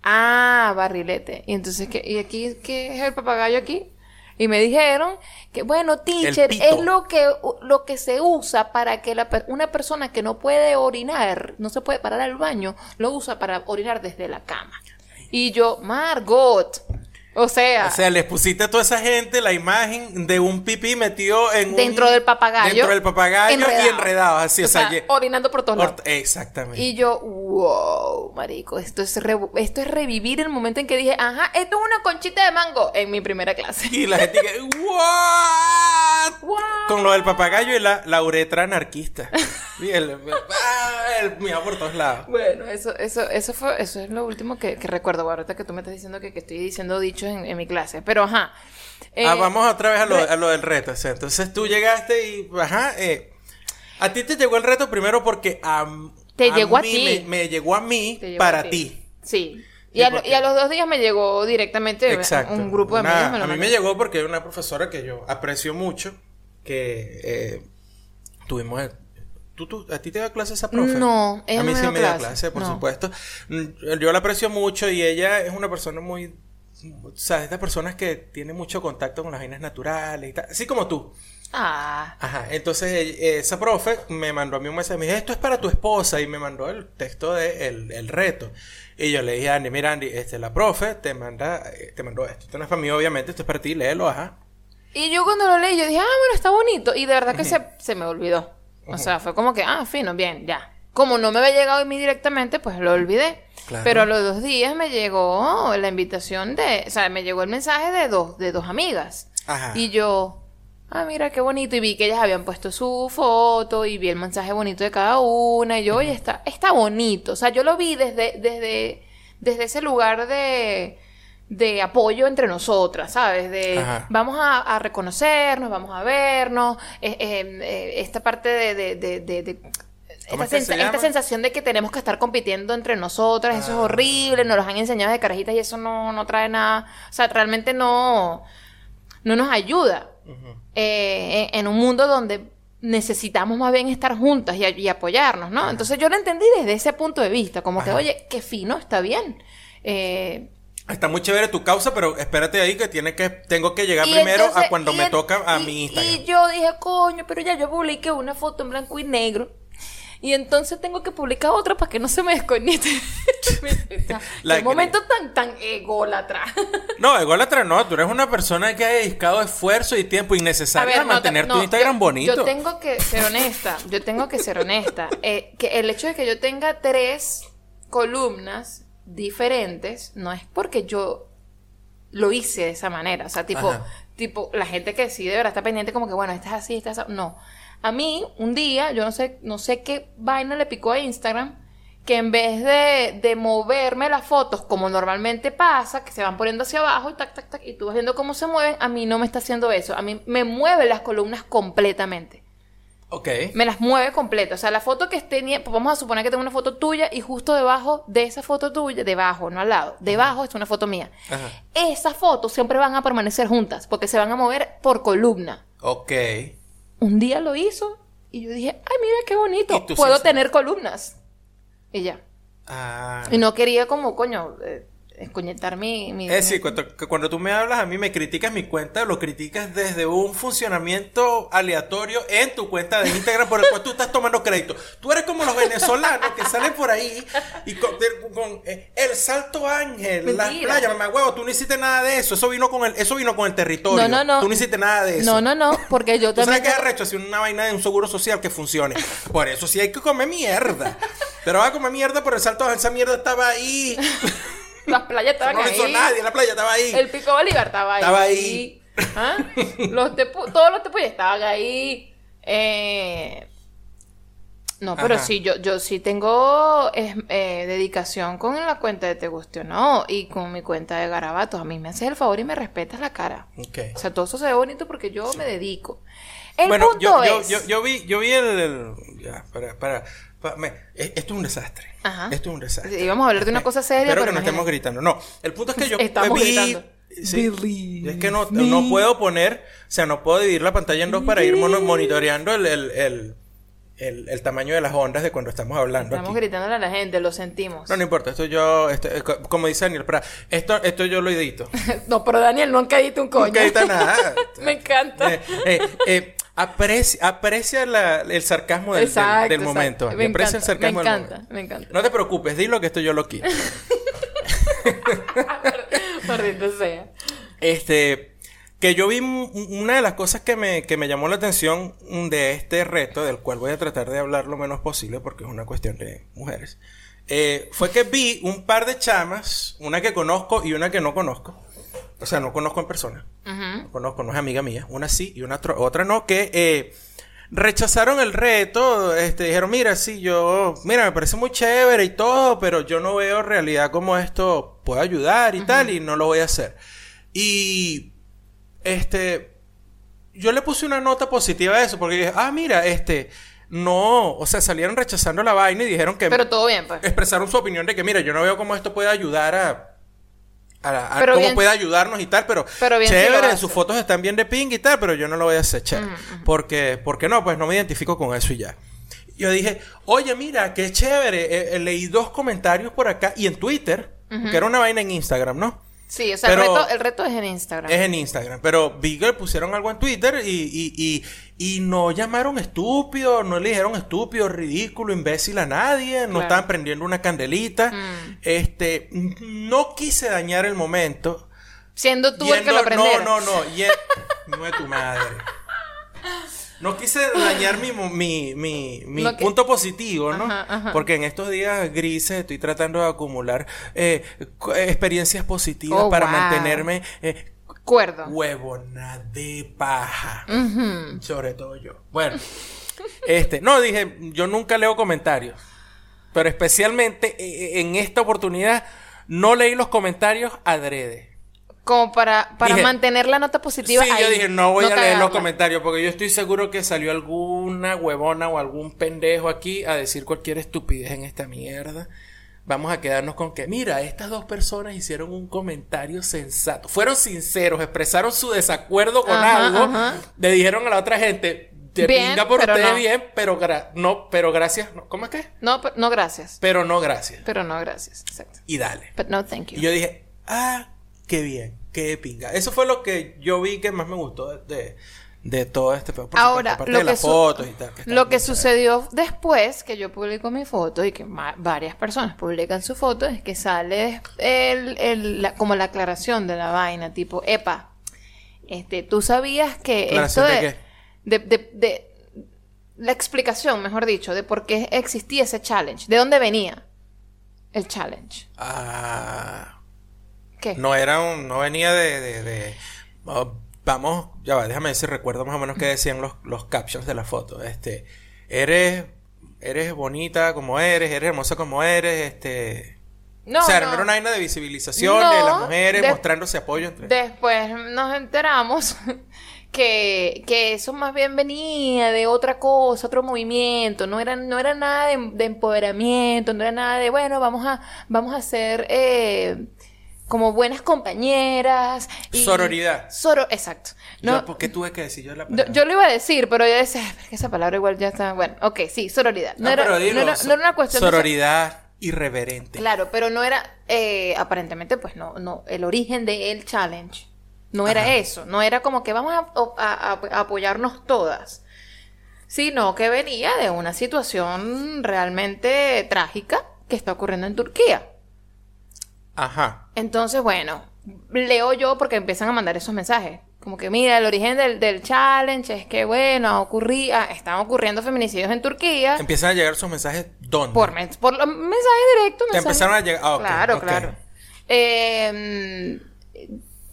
Ah, barrilete. Y entonces, ¿qué, ¿y aquí qué es el papagayo aquí? Y me dijeron que, bueno, teacher, es lo que, lo que se usa para que la, una persona que no puede orinar, no se puede parar al baño, lo usa para orinar desde la cama. Y yo, Margot, o sea,
O sea, les pusiste a toda esa gente la imagen de un pipí metido en un-
dentro del papagayo.
Dentro del papagayo y enredado, así, o, sea, ye-
orinando por todos lados.
Exactamente.
Y yo, wow, marico, esto es, re- esto es revivir el momento en que dije, ajá, esto es una conchita de mango en mi primera clase.
Y la gente que, ¿what?
What?
Con lo del papagayo y la, la uretra anarquista. Y el, el miau por todos lados.
Bueno, eso, eso, eso fue, eso es lo último que, que recuerdo. Ahorita que tú me estás diciendo que, que estoy diciendo dichos en, en mi clase. Pero ajá. Eh,
ah, vamos otra vez a lo, a lo del reto. O sea, entonces tú llegaste y, ajá, eh, a ti te llegó el reto primero porque a,
Te llegó a
mí
ti.
Me, me llegó a mí para
a
ti.
Sí. Y a, lo-
porque-
y a los dos días me llegó directamente
Exacto.
un grupo de amigos.
a mí me llegó porque una profesora que yo aprecio mucho, que eh, tuvimos... ¿Tú, tú, ¿A ti te da clase esa profe?
No, ella
A mí
no
sí me da
clase,
clase, por
no.
supuesto. Mm, Yo la aprecio mucho y ella es una persona muy... O sea, estas personas que tiene mucho contacto con las vainas naturales y tal. Así como tú.
Ah.
Ajá, entonces eh, esa profe me mandó a mí un mensaje, me dijo, esto es para tu esposa, y me mandó el texto de el, el reto. Y yo le dije a Andy, mira Andy, este, la profe te manda, eh, te mandó esto. Esto no es para mí, obviamente, esto es para ti, léelo, ajá.
Y yo cuando lo leí, yo dije, ah, bueno, está bonito. Y de verdad que se, se me olvidó. O sea, fue como que, ah, fino, bien, ya. Como no me había llegado a mí directamente, pues lo olvidé.
Claro.
Pero a los dos días me llegó la invitación de, o sea, me llegó el mensaje de dos, de dos amigas.
Ajá.
Y yo, ah, mira qué bonito. Y vi que ellas habían puesto su foto y vi el mensaje bonito de cada una. Y yo, oye, está, está bonito. O sea, yo lo vi desde, desde, desde ese lugar de, de apoyo entre nosotras, ¿sabes? De
Ajá.
vamos a, a reconocernos, vamos a vernos. eh, eh, esta parte de. de, de, de- de-
¿Cómo
esta,
es que se
sensa- esta sensación de que tenemos que estar compitiendo entre nosotras, eso es
Ah.
horrible, nos los han enseñado de carajitas y eso no, no trae nada, o sea, realmente no, no nos ayuda eh, en, en un mundo donde necesitamos más bien estar juntas y, y apoyarnos, ¿no? Entonces yo lo entendí desde ese punto de vista, como que, oye, qué fino, está bien. Eh,
Está muy chévere tu causa, pero espérate ahí que tiene que tengo que llegar
y
primero
entonces-
a cuando me toca a
y-
mi Instagram.
Y yo dije, coño, pero ya yo publiqué una foto en blanco y negro. Y entonces tengo que publicar otra para que no se me desconecte. Qué momento tan, tan ególatra.
No, ególatra no, tú eres una persona que ha dedicado esfuerzo y tiempo innecesario a,
no,
mantener
no,
tu Instagram
yo-
bonito.
Yo tengo que ser honesta, yo tengo que ser honesta. Eh, que el hecho de que yo tenga tres columnas diferentes no es porque yo lo hice de esa manera. O sea, tipo,
Ajá.
tipo la gente que sí de verdad está pendiente como que, bueno, esta es así, esta es así. No. A mí, un día, yo no sé, no sé qué vaina le picó a Instagram, que en vez de, de moverme las fotos como normalmente pasa, que se van poniendo hacia abajo y tac, tac, tac, y tú vas viendo cómo se mueven, a mí no me está haciendo eso. A mí me mueve las columnas completamente.
Ok.
Me las mueve completa. O sea, la foto que esté, pues vamos a suponer que tengo una foto tuya y justo debajo de esa foto tuya, debajo, no al lado, debajo está una foto mía.
Ajá.
Esas fotos siempre van a permanecer juntas porque se van a mover por columna.
Ok.
Un día lo hizo y yo dije, ay, mira qué bonito, puedo
sí-
tener columnas. Y ya.
Ah.
Y no quería como, coño, eh, escuñetar mi... mi
Es decir, cuando, que cuando tú me hablas a mí, me criticas mi cuenta, lo criticas desde un funcionamiento aleatorio en tu cuenta de Instagram por el cual tú estás tomando crédito. Tú eres como los venezolanos que salen por ahí y con, eh, el salto ángel, las
Mentira.
playas, mamá huevo, tú no hiciste nada de eso. Eso vino con el, eso vino con el territorio.
No, no, no.
Tú no hiciste nada de eso.
No, no, no, porque yo
Tú sabes
también...
que es arrecho hacer una vaina de un seguro social que funcione. Por eso sí hay que comer mierda. Pero va a comer mierda por el salto ángel. Esa mierda estaba ahí.
Las playas estaban
no
ahí.
hizo nadie. La playa estaba ahí.
El Pico Bolívar estaba ahí.
Estaba ahí.
¿Ah? Los tepu- todos los tepuyes estaban ahí. Eh, No, pero
Ajá.
sí, yo, yo sí tengo eh, dedicación con la cuenta de Te Guste o No y con mi cuenta de Garabatos. A mí me haces el favor y me respetas la cara. O sea, todo eso se ve bonito porque yo me dedico. El
bueno,
punto
yo,
es...
yo, yo vi, yo vi el. el- ya, para, para, pa- me- e- esto es un desastre.
Ajá.
Esto es un desastre.
Sí, íbamos a hablar de una cosa seria,
Espero
pero
que no estemos gritando. No, el punto es que yo
Estamos
vi.
gritando.
Sí, es que no, no puedo poner, o sea, no puedo dividir la pantalla en dos para ir monitoreando el, el, el, el- el tamaño de las ondas de cuando estamos hablando.
Estamos
aquí.
gritándole a la gente, lo sentimos.
No, no importa, esto yo, esto, eh, co- como dice Daniel, para, esto, esto yo lo edito.
No, pero Daniel, nunca edita un coño.
Nunca edita nada.
Me encanta.
Eh, eh, eh, aprecia aprecia la- el sarcasmo del, del-
Exacto,
del momento.
Me
aprecia
encanta,
el sarcasmo
me
del
encanta,
momento.
me encanta.
No te preocupes, dilo que esto yo lo quito.
Maldito sea.
Este, que yo vi una de las cosas que me, que me llamó la atención de este reto, del cual voy a tratar de hablar lo menos posible porque es una cuestión de mujeres, eh, fue que vi un par de chamas, una que conozco y una que no conozco. O sea, no conozco en persona. No conozco, no es amiga mía. Una sí y una otra no, que eh, rechazaron el reto. Este, dijeron, mira, sí, yo, mira, me parece muy chévere y todo, pero yo no veo realidad como esto puede ayudar y tal, y no lo voy a hacer. Y, este, yo le puse una nota positiva a eso, porque dije, ah, mira, este, no, o sea, salieron rechazando la vaina y dijeron que
Pero todo bien, pues.
expresaron su opinión de que, mira, yo no veo cómo esto puede ayudar a. a- a cómo
bien-
puede ayudarnos y tal, pero,
Pero
chévere, sus fotos están bien de ping y tal, pero yo no lo voy a hacer chévere. Porque, porque no, pues no me identifico con eso y ya. Yo dije, oye, mira, qué chévere. Eh, eh, leí dos comentarios por acá y en Twitter, que era una vaina en Instagram, ¿no?
Sí, o sea,
Pero-
el, reto, el reto es en Instagram.
Es en Instagram. Pero vi que pusieron algo en Twitter y, y, y, y no llamaron estúpido, no le dijeron estúpido, ridículo, imbécil a nadie, no
Claro.
estaban prendiendo una candelita.
Mm.
Este, no quise dañar el momento.
Siendo tú el que lo
Yendo-
aprendiera.
No, no, no. no es tu madre. No quise dañar mi, mi, mi, mi
que-
punto positivo, ¿no?
Ajá, ajá.
Porque en estos días grises estoy tratando de acumular eh, experiencias positivas
Oh,
para
wow.
mantenerme eh,
Acuerdo.
huevona de paja. Sobre todo yo. Bueno, este, no, dije, yo nunca leo comentarios. Pero especialmente eh, en esta oportunidad no leí los comentarios adrede.
Como para, para
Dije-
mantener la nota positiva
Sí,
ahí.
yo dije, no voy a leer los comentarios porque yo estoy seguro que salió alguna huevona o algún pendejo aquí a decir cualquier estupidez en esta mierda. Vamos a quedarnos con que, mira, estas dos personas hicieron un comentario sensato. Fueron sinceros, expresaron su desacuerdo con
Ajá,
algo.
ajá.
Le dijeron a la otra gente, te
Bien,
pinga por ustedes
no.
bien, pero gra- no, pero gracias. no, ¿Cómo es que?
No, pero- no gracias.
Pero no gracias.
Pero no gracias. Exacto.
Y dale.
But no thank you.
Y yo dije, ah, qué bien, qué pinga. Eso fue lo que yo vi que más me gustó de, de, todo este pedo. Por
Ahora, lo
de
que,
las fotos y tal.
lo que sucedió después que yo publico mi foto y que varias personas publican su foto es que sale el, el- la- como la aclaración de la vaina, tipo, epa, este, tú sabías que esto
¿Aclaración de
de, de, de- de- la explicación, mejor dicho, de por qué existía ese challenge, de dónde venía el challenge.
Ah,
¿Qué?
no era un, no venía de, de, de- oh, vamos, ya va, déjame ver si recuerdo más o menos qué decían los, los captions de la foto. Este, eres, eres bonita como eres, eres hermosa como eres, este...
No,
o sea,
no.
no era una vaina de visibilización
No,
de las mujeres
de-
mostrándose apoyo entre...
Después nos enteramos que, que eso más bien venía de otra cosa, otro movimiento, no era, no era nada de, de empoderamiento, no era nada de, bueno, vamos a, vamos a ser eh, como buenas compañeras. y-
Sororidad.
Soro, exacto. No,
Yo, ¿Por qué tuve que decir yo la palabra?
yo lo iba a decir, pero yo decía, "Ay, pero es que esa palabra igual ya está, bueno, ok, sí, sororidad. No,
No,
era,
pero
no
dilo,
era-
so-
no era una cuestión de-
Sororidad. irreverente.
Claro, pero no era, eh, aparentemente, pues no, no, el origen de el challenge no era eso, no era como que vamos a, a- a- a apoyarnos todas, sino que venía de una situación realmente trágica que está ocurriendo en Turquía.
Ajá.
Entonces, bueno, leo yo porque empiezan a mandar esos mensajes. Como que, mira, el origen del, del challenge es que, bueno, ocurrí, ah, están ocurriendo feminicidios en Turquía.
Empiezan a llegar sus mensajes ¿dónde?
Por, men- por los mensajes directos.
Te empezaron a llegar- ah, ok,
claro, claro. Eh,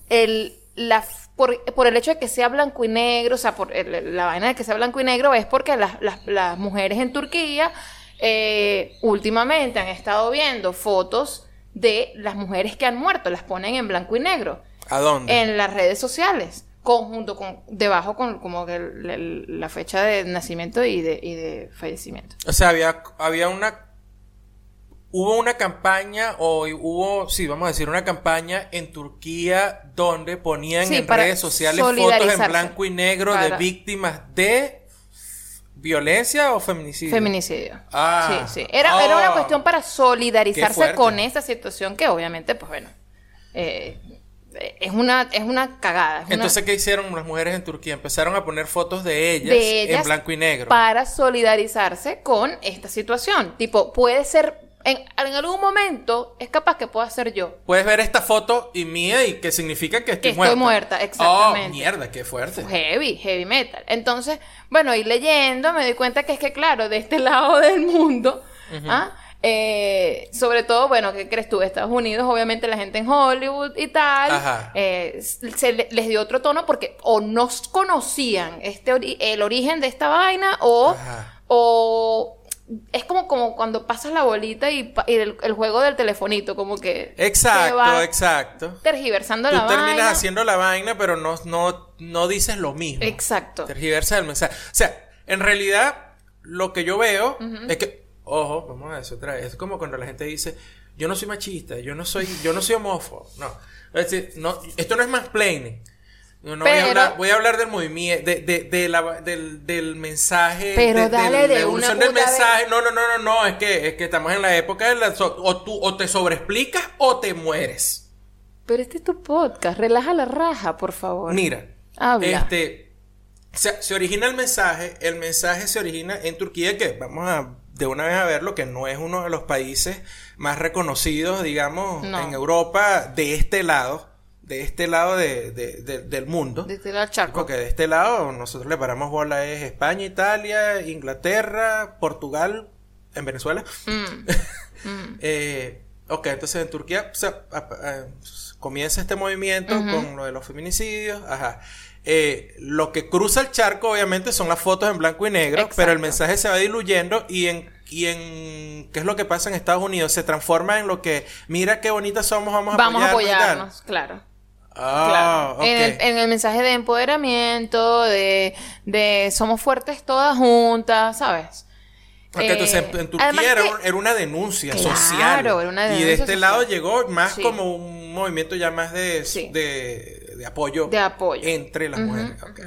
el, la, por, por el hecho de que sea blanco y negro, o sea, por el- la vaina de que sea blanco y negro, es porque las, las, las mujeres en Turquía eh, últimamente han estado viendo fotos de las mujeres que han muerto, las ponen en blanco y negro
¿A dónde?
en las redes sociales, conjunto con, debajo con como que el- el- la fecha de nacimiento y de, y de fallecimiento.
O sea, había, había una. Hubo una campaña, o hubo, sí, vamos a decir, una campaña en Turquía donde ponían
Sí,
en redes sociales fotos en blanco y negro de víctimas de violencia o feminicidio.
Feminicidio.
Ah.
Sí, sí. Era, era una
Ah.
cuestión para solidarizarse con esta situación que obviamente, pues bueno, eh, es, una, es una cagada. es una-
Entonces, ¿qué hicieron las mujeres en Turquía? Empezaron a poner fotos de ellas,
de ellas
en blanco y negro.
Para solidarizarse con esta situación. Tipo, puede ser, en, en algún momento, es capaz que pueda ser yo.
Puedes ver esta foto y mía y que significa que estoy
Que
muerta.
estoy muerta, exactamente.
Oh, mierda, qué fuerte.
Heavy, heavy metal. Entonces, bueno, y leyendo me doy cuenta que es que, claro, de este lado del mundo, ¿ah? Eh, sobre todo, bueno, ¿qué crees tú? Estados Unidos, obviamente la gente en Hollywood y tal, eh, se le- les dio otro tono porque o no conocían este ori- el origen de esta vaina o es como, como cuando pasas la bolita y, y el, el juego del telefonito, como que
Exacto, exacto.
tergiversando
Tú
la
terminas
vaina.
haciendo la vaina, pero no, no, no dices lo mismo.
Exacto.
Tergiversa el mensaje. O sea, en realidad, lo que yo veo es que, ojo, vamos a decir otra vez, es como cuando la gente dice, yo no soy machista, yo no soy, yo no soy homófobo. No. Es decir, no, esto no es mansplaining. No, no voy, a hablar, voy a hablar del movimiento, de, de, de la- del, del mensaje.
Pero
de,
dale de una
del
puta
mensaje. No, no, no, no, no, es que, es que estamos en la época de la. so- o tú o te sobreexplicas o te mueres.
Pero este es tu podcast, relaja la raja, por favor.
Mira,
Habla.
este se, se origina el mensaje, el mensaje se origina en Turquía, que vamos a de una vez a verlo, que no es uno de los países más reconocidos, digamos,
No.
en Europa, de este lado, de este lado de- de- de- del mundo.
Desde el charco.
Porque de este lado nosotros le paramos bola es España, Italia, Inglaterra, Portugal, en Venezuela.
Mm.
Eh, ok, entonces en Turquía a- a- comienza este movimiento con lo de los feminicidios. Ajá. Eh, lo que cruza el charco, obviamente, son las fotos en blanco y negro,
Exacto.
pero el mensaje se va diluyendo y en, y en qué es lo que pasa en Estados Unidos, se transforma en lo que, mira qué bonitas somos, vamos a
Vamos a
apoyarnos,
claro.
Ah,
Claro.
ok.
En, el, en el mensaje de empoderamiento, de, de somos fuertes todas juntas, ¿sabes? Eh,
entonces en, en Turquía era,
que-
era una denuncia
Claro,
social.
era una
y de
denuncia
este
social.
lado llegó más
Sí.
como un movimiento ya más de,
Sí.
de, de apoyo.
De apoyo.
Entre las mujeres. Ok.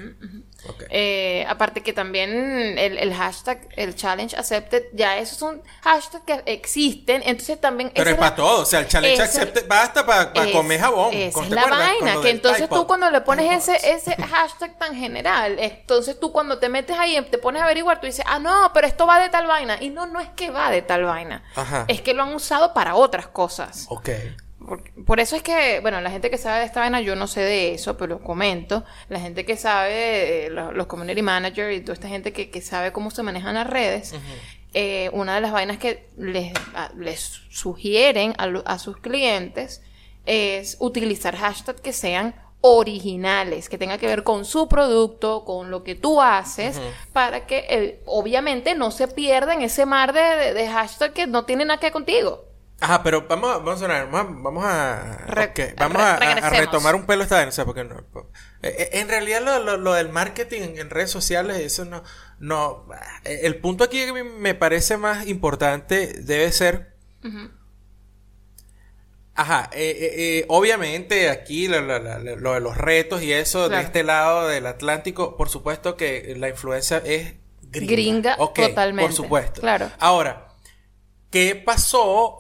Ok.
Eh, aparte que también el, el hashtag, el challenge accepted, ya esos son hashtags que existen, entonces también...
Pero es para todo. O sea, el challenge
esa-
accepted basta para
Es-
comer jabón.
Esa
¿Con-
es
te
la vaina, que entonces tú cuando le pones ese, ese hashtag tan general, entonces tú cuando te metes ahí te pones a averiguar, tú dices, ah, no, pero esto va de tal vaina. Y no, no es que va de tal vaina.
Ajá.
Es que lo han usado para otras cosas.
Ok.
Por, por eso es que, bueno, la gente que sabe de esta vaina, yo no sé de eso, pero lo comento. La gente que sabe, eh, los, los community managers y toda esta gente que, que sabe cómo se manejan las redes, eh, una de las vainas que les, a- les sugieren a, a sus clientes es utilizar hashtags que sean originales, que tengan que ver con su producto, con lo que tú haces, para que eh, obviamente no se pierda en ese mar de, de, de hashtags que no tienen nada que ver contigo.
Ajá, pero vamos, a- vamos a sonar, vamos a, vamos a,
Re-
ok, vamos
re-
a- a, a
regresemos.
retomar un pelo esta sea, porque no, eh, eh, en realidad lo, lo- lo del marketing en, redes sociales, eso no, no, eh, el punto aquí que me parece más importante debe ser, ajá, eh, eh, eh, obviamente aquí lo, lo- de los retos y eso de este lado del Atlántico, por supuesto que la influencia es gringa,
Gringa,
Ok,
totalmente.
por supuesto,
Claro.
Ahora, ¿qué pasó?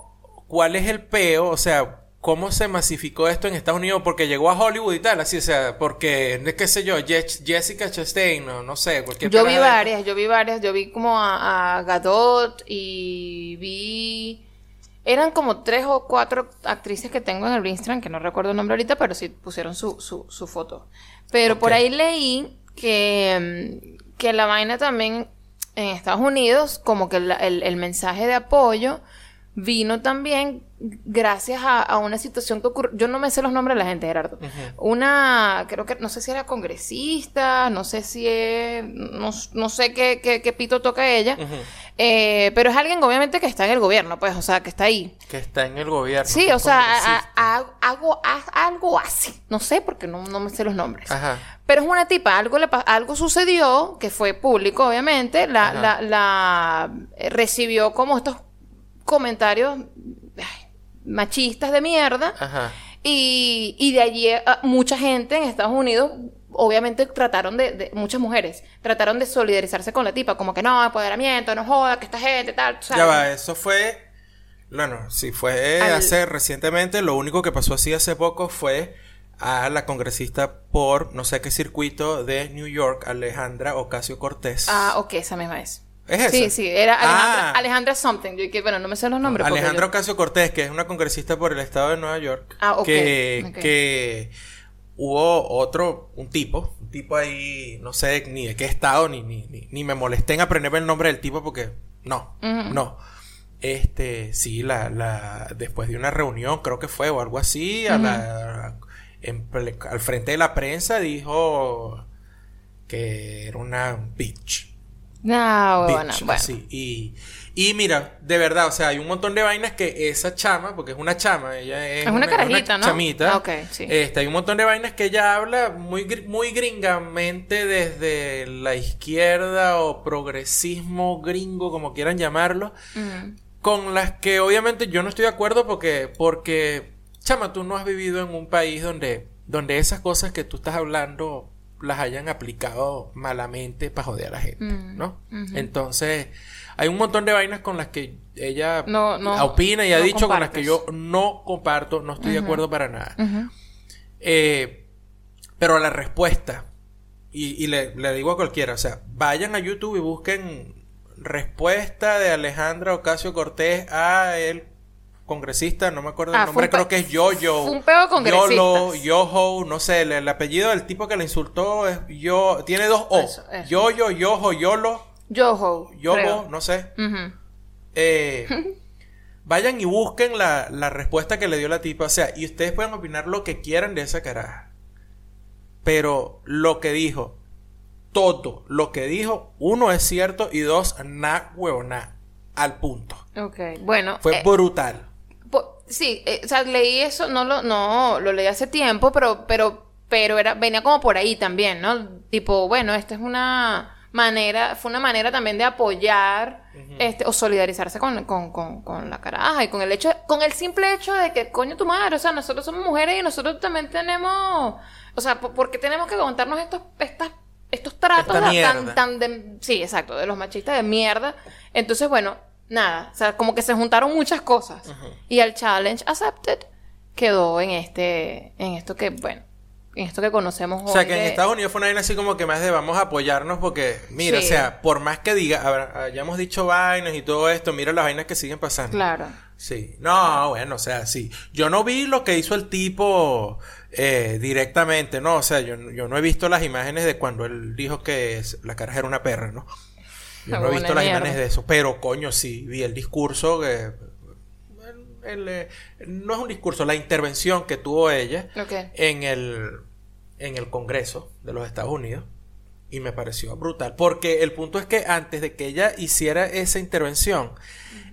¿Cuál es el peo? O sea, ¿cómo se masificó esto en Estados Unidos? Porque llegó a Hollywood y tal, así, o sea, porque, qué sé yo, Je- Jessica Chastain, no, no sé, cualquier
Yo vi
de-
varias, yo vi varias, yo vi como a, a Gadot y vi... Eran como tres o cuatro actrices que tengo en el Instagram, que no recuerdo el nombre ahorita, pero sí pusieron su, su, su foto. Pero por ahí leí que, mm, que la vaina también en Estados Unidos, como que la- el, el mensaje de apoyo vino también gracias a, a una situación que ocurrió. Yo no me sé los nombres de la gente, Gerardo. Una, creo que, no sé si era congresista, no sé si es, no, no sé qué, qué, qué pito toca ella, eh, pero es alguien obviamente que está en el gobierno, pues, o sea, que está ahí.
Que está en el gobierno.
Sí, o sea, a-
congresista.
a- a- algo, así. No sé, porque no, no me sé los nombres.
Ajá.
Pero es una tipa, algo, le, algo sucedió, que fue público, obviamente, la, la, la- eh, recibió como estos comentarios ay, machistas de mierda.
Ajá.
Y, y de allí eh, mucha gente en Estados Unidos, obviamente trataron de, de- muchas mujeres, trataron de solidarizarse con la tipa, como que no, empoderamiento, no joda, que esta gente, tal, ¿sabes?
Ya va, eso fue. Bueno, sí, fue
Al-
hace recientemente. Lo único que pasó así hace poco fue a la congresista por no sé qué circuito de New York, Alejandra Ocasio Cortés.
Ah, ok, esa misma es.
¿Es esa?
Sí, sí, era Alejandra,
Ah.
Alejandra something. Yo bueno, no me sé los nombres.
Alejandra Ocasio Cortés, que es una congresista por el estado de Nueva York.
Ah, ok,
Que, hubo otro, un tipo, un tipo ahí, no sé ni de qué estado, ni, ni, ni, ni me molesté en aprenderme el nombre del tipo porque no, no. Este, sí, la, la, después de una reunión, creo que fue o algo así, a la, en ple- al frente de la prensa dijo que era una bitch.
No, huevona,
Bitch,
bueno.
así. Y, y mira, de verdad, o sea, hay un montón de vainas que esa chama, porque es una chama, ella es,
Es una carajita, ¿no?
chamita.
Ah, sí.
Este, hay un montón de vainas que ella habla muy, muy gringamente desde la izquierda o progresismo gringo, como quieran llamarlo, con las que obviamente yo no estoy de acuerdo porque, porque, chama, tú no has vivido en un país donde, donde esas cosas que tú estás hablando las hayan aplicado malamente para joder a la gente,
Mm,
¿no? Entonces, hay un montón de vainas con las que ella
No, no,
opina y ha
no
dicho con las que yo no comparto, no estoy de acuerdo para nada.
Ujú.
Eh, pero la respuesta, y, y le, le digo a cualquiera, o sea, vayan a YouTube y busquen respuesta de Alejandra Ocasio Cortés a el congresista, no me acuerdo el
Ah,
nombre, creo que es Yoyo.
fue un peo de congresistas.
Yolo, Yoho, no sé, el, el apellido del tipo que la insultó es Yo, tiene dos O.
Eso, eso.
Yoyo, Yoho, Yolo,
Yoho. Creo.
no sé. Eh, vayan y busquen la, la respuesta que le dio la tipa. O sea, y ustedes pueden opinar lo que quieran de esa caraja. Pero lo que dijo, todo lo que dijo, uno es cierto y dos, na huevona, al punto.
Ok, bueno.
Fue
eh,
brutal.
Sí, eh, o sea, leí eso, no lo, no, lo leí hace tiempo, pero, pero, pero era, venía como por ahí también, ¿no? Tipo, bueno, esta es una manera, fue una manera también de apoyar, este, o solidarizarse con, con, con, con la caraja y con el hecho, con el simple hecho de que, coño tu madre, o sea, nosotros somos mujeres y nosotros también tenemos, o sea, ¿por, qué tenemos que aguantarnos estos, estas, estos tratos tan, tan de, sí, exacto, de los machistas de mierda? Entonces, bueno, nada, o sea, como que se juntaron muchas cosas y el challenge accepted quedó en este, en esto que, bueno, en esto que conocemos
O sea,
hoy
que en Estados Unidos fue una vaina así como que más de vamos a apoyarnos porque, mira,
Sí.
o sea, por más que diga, habrá- hayamos dicho vainas y todo esto, mira las vainas que siguen pasando.
Claro.
Sí, no, bueno, o sea, sí. Yo no vi lo que hizo el tipo eh, directamente, ¿no? O sea, yo, yo no he visto las imágenes de cuando él dijo que la caraja era una perra, ¿no? Yo no he visto las
mierda.
imágenes de eso, pero coño, sí, vi el discurso que... el- el, no es un discurso, la intervención que tuvo ella en el, en el Congreso de los Estados Unidos y me pareció brutal. Porque el punto es que antes de que ella hiciera esa intervención,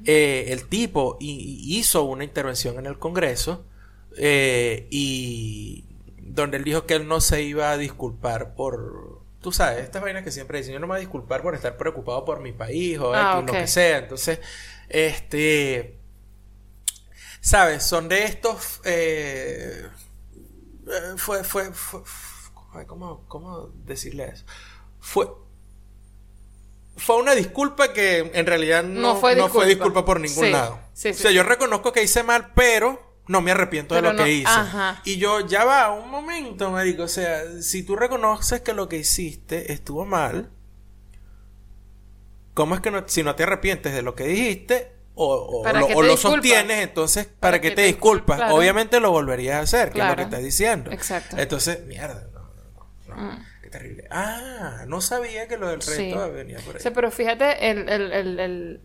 eh, el tipo hi- hizo una intervención en el Congreso eh, y donde él dijo que él no se iba a disculpar por... Tú sabes, estas vainas que siempre dicen, yo no me voy a disculpar por estar preocupado por mi país o
Ah,
X, lo que sea. Entonces, este... ¿Sabes? Son de estos... eh, eh, fue, fue, fue, fue- ¿cómo, ¿cómo decirle eso? Fue, fue una disculpa que en realidad no,
No fue
no fue
disculpa.
disculpa por ningún
Sí,
lado.
sí,
o sea, yo reconozco que hice mal, pero no me arrepiento de lo
no-
que hice.
ajá.
Y yo, ya va, un momento, marico. O sea, si tú reconoces que lo que hiciste estuvo mal, ¿cómo es que no, si no te arrepientes de lo que dijiste o, o
¿Para
lo, o sostienes, entonces, ¿para,
¿Para
qué te
te
disculpas?
Claro.
Obviamente lo volverías a hacer, que es lo
Claro.
que estás diciendo.
Exacto.
Entonces, mierda, no, no, no, no, qué terrible. Ah, no sabía que lo del
Mm. Sí.
reto venía por ahí.
O sea, pero fíjate, el, el, el, el-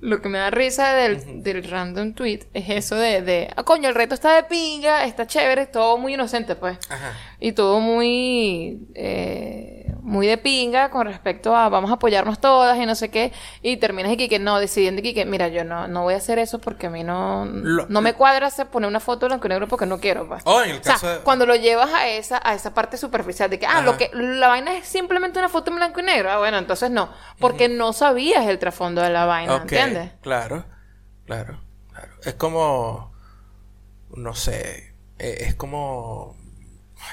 lo que me da risa del, del random tweet es eso de, de, ah, coño, el reto está de pinga, está chévere, todo muy inocente, pues.
Ajá.
Y todo muy, eh, muy de pinga con respecto a vamos a apoyarnos todas y no sé qué. Y terminas aquí que no, decidiendo aquí que, mira, yo no, no voy a hacer eso porque a mí no,
Lo-
no me cuadra hacer poner una foto blanco y negro porque no quiero, pues.
Oh, en el
O sea,
caso de-
cuando lo llevas a esa, a esa parte superficial de que, ah,
Ajá.
lo que, la vaina es simplemente una foto en blanco y negro. Ah, bueno, entonces no. Porque no sabías el trasfondo de la vaina, ¿entiendes?
Claro, claro, claro. Es como, no sé, eh, es como,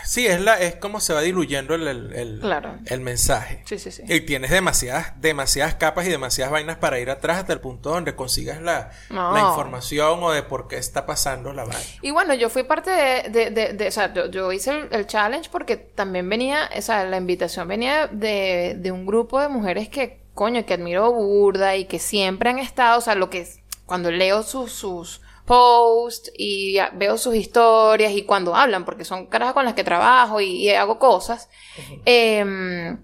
sí, es la, es como se va diluyendo el, el, el-
Claro.
el mensaje.
Sí, sí, sí.
Y tienes demasiadas, demasiadas capas y demasiadas vainas para ir atrás hasta el punto donde consigas la,
No.
la información o de por qué está pasando la vaina.
Y bueno, yo fui parte de, de, de- de- o sea, yo, yo hice el, el challenge porque también venía, o sea, la invitación venía de, de un grupo de mujeres que, coño, que admiro burda y que siempre han estado, o sea, lo que es, cuando leo sus, sus posts y veo sus historias y cuando hablan, porque son caras con las que trabajo y, y hago cosas, em,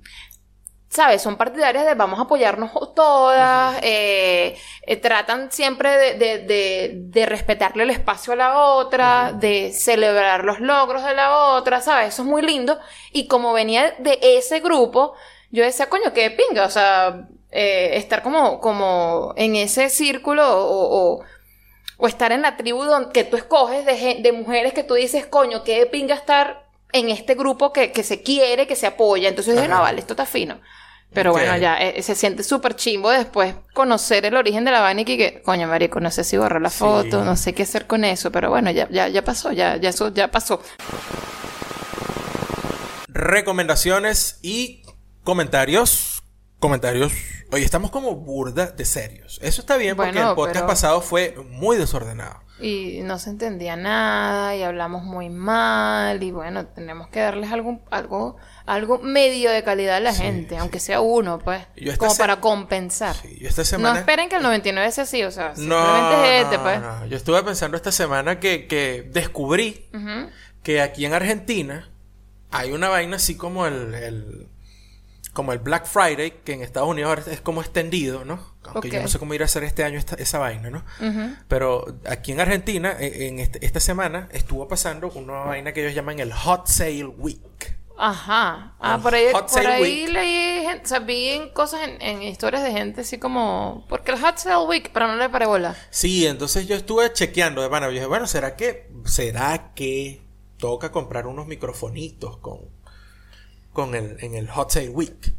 ¿sabes? Son partidarias de vamos a apoyarnos todas, eh, eh, tratan siempre de, de- de- de respetarle el espacio a la otra, de celebrar los logros de la otra, ¿sabes? Eso es muy lindo. Y como venía de ese grupo, yo decía, coño, qué pinga, o sea, eh, estar como, como en ese círculo o, o- o estar en la tribu donde, que tú escoges de, de mujeres que tú dices, coño, qué pinga estar en este grupo que, que se quiere, que se apoya. Entonces dije, no, vale, esto está fino. Pero bueno, ya eh, se siente súper chimbo después conocer el origen de la vaina y que, que, coño, marico, no sé si borrar la
Sí.
foto, no sé qué hacer con eso, pero bueno, ya, ya, ya pasó, ya, ya eso ya pasó.
Recomendaciones y comentarios. Comentarios. Oye, estamos como burda de serios. Eso está bien porque
Bueno,
el podcast
pero-
pasado fue muy desordenado.
Y no se entendía nada y hablamos muy mal y bueno, tenemos que darles algo, algo, algo medio de calidad a la
Sí,
gente,
sí.
aunque sea uno, pues, como
se-
para compensar.
Sí, yo esta
No esperen que el 99 sea así, o sea,
No,
simplemente es este,
no,
pues.
no. Yo estuve pensando esta semana que, que descubrí que aquí en Argentina hay una vaina así como el, el- como el Black Friday, que en Estados Unidos ahora es como extendido, ¿no? Aunque yo no sé cómo ir a hacer este año esta- esa vaina, ¿no? Pero aquí en Argentina, e- en este- esta semana, estuvo pasando una vaina que ellos llaman el Hot Sale Week.
Ajá. Ah,
El
por ahí,
Hot
por ahí leí, gente, o sea, vi en cosas en, en historias de gente así como, porque el Hot Sale Week, pero no le paré bola.
Sí, entonces yo estuve chequeando de pana. Yo dije, bueno, ¿será que, será que toca comprar unos microfonitos con, con el, en el Hot Sale Week?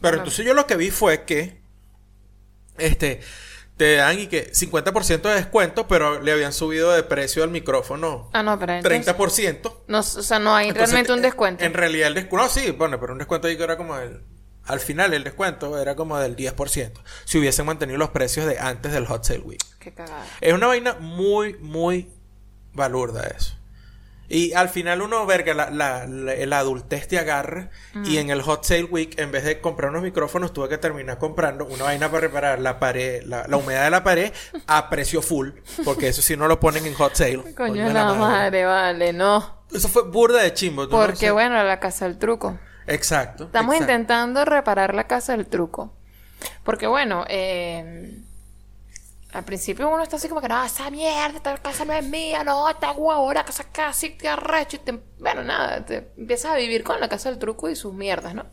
Pero entonces yo lo que vi fue que, este, te dan y que 50% de descuento, pero le habían subido de precio al micrófono
Ah, no, pero entonces,
30%.
no, o sea, no hay
Entonces,
realmente un
en-
descuento.
En realidad el descuento, no, sí, bueno, pero un descuento ahí que era como el, al final el descuento era como del 10%, si hubiesen mantenido los precios de antes del Hot Sale Week.
Qué cagada.
Es una vaina muy, muy balurda eso. Y al final uno, verga, la, la, la, la adultez te agarra. Y en el Hot Sale Week, en vez de comprar unos micrófonos, tuve que terminar comprando una vaina para reparar la pared, la, la humedad de la pared a precio full. Porque eso sí no lo ponen en Hot Sale.
Coño,
de
la madre, vale, no.
Eso fue burda de chimbo. ¿tú no
Porque bueno, la casa del truco.
Exacto.
Estamos
exacto.
intentando reparar la casa del truco. Porque bueno, eh, al principio uno está así como que, no, esa mierda, esta casa no es mía, no, esta la casa casi te arrecho. Y te, bueno, nada, te empiezas a vivir con la casa del truco y sus mierdas, ¿no?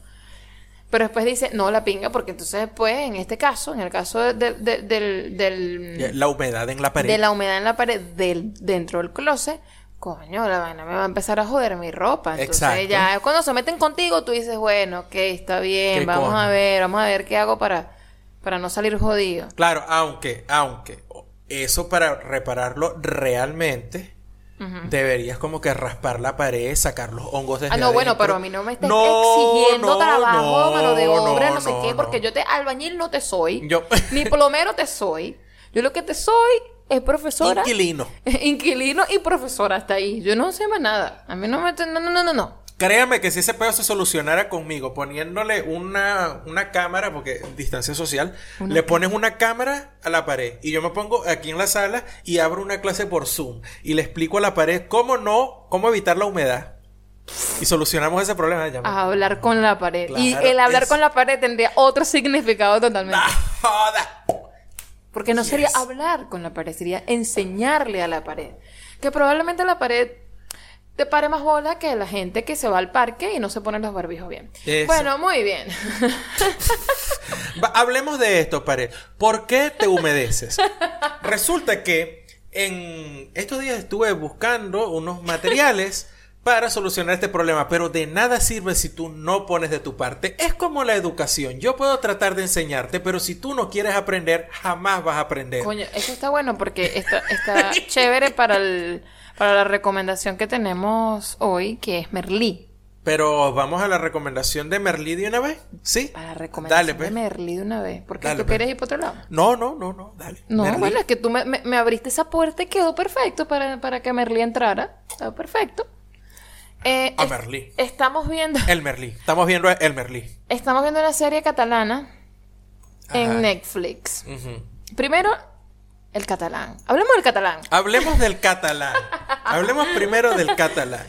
Pero después dice, no, la pinga, porque entonces después, en este caso, en el caso de- de- de- del, del,
La humedad en la pared.
de la humedad en la pared del, dentro del closet, coño, la vaina me va a empezar a joder mi ropa. Entonces
Exacto.
ya cuando se meten contigo, tú dices, bueno, ok, está bien,
¿Qué
vamos
coño?
a ver, vamos a ver qué hago para, para no salir jodido.
Claro, aunque, aunque eso para repararlo realmente deberías como que raspar la pared, sacar los hongos desde
Ah, no, bueno, pero a mí no me estés
No,
exigiendo
no,
trabajo,
no,
mano de obra, no, sé qué, porque yo te albañil no te soy,
Yo-
ni plomero te soy. Yo lo que te soy es profesora,
Inquilino.
inquilino y profesora hasta ahí. Yo no sé más nada. A mí no me... No, no, no, no, no.
Créame que si ese pedo se solucionara conmigo, poniéndole una, una cámara, porque distancia social, le pones una cámara a la pared y yo me pongo aquí en la sala y abro una clase por Zoom y le explico a la pared cómo no, cómo evitar la humedad y solucionamos ese problema.
A hablar con la pared. y el hablar
es-
con la pared tendría otro significado totalmente.
¡Ah, joda!
Porque no sería hablar con la pared, sería enseñarle a la pared. Que probablemente la pared te pare más bola que la gente que se va al parque y no se pone los barbijos bien.
Eso.
Bueno, muy bien.
Hablemos de esto, pared. ¿Por qué te humedeces? Resulta que en estos días estuve buscando unos materiales para solucionar este problema, pero de nada sirve si tú no pones de tu parte. Es como la educación. Yo puedo tratar de enseñarte, pero si tú no quieres aprender, jamás vas a aprender.
Coño, eso está bueno porque está, está chévere para, el, para la recomendación que tenemos hoy, que es Merlí.
Pero vamos a la recomendación de Merlí de una vez. ¿Sí?
Para la recomendación
Dale, pues.
de Merlí de una vez. Porque
Dale,
tú
pues.
quieres ir para otro lado.
No, no, no, no, dale.
No,
Merlí.
bueno, es que tú me, me- me abriste esa puerta y quedó perfecto para, para que Merlí entrara. Está perfecto. Eh,
A
es-
Merlí.
Estamos viendo,
El Merlí. Estamos viendo el Merlí.
estamos viendo una serie catalana
Ajá.
en Netflix. Primero, el catalán. Hablemos del catalán.
Hablemos del catalán. Hablemos primero del catalán.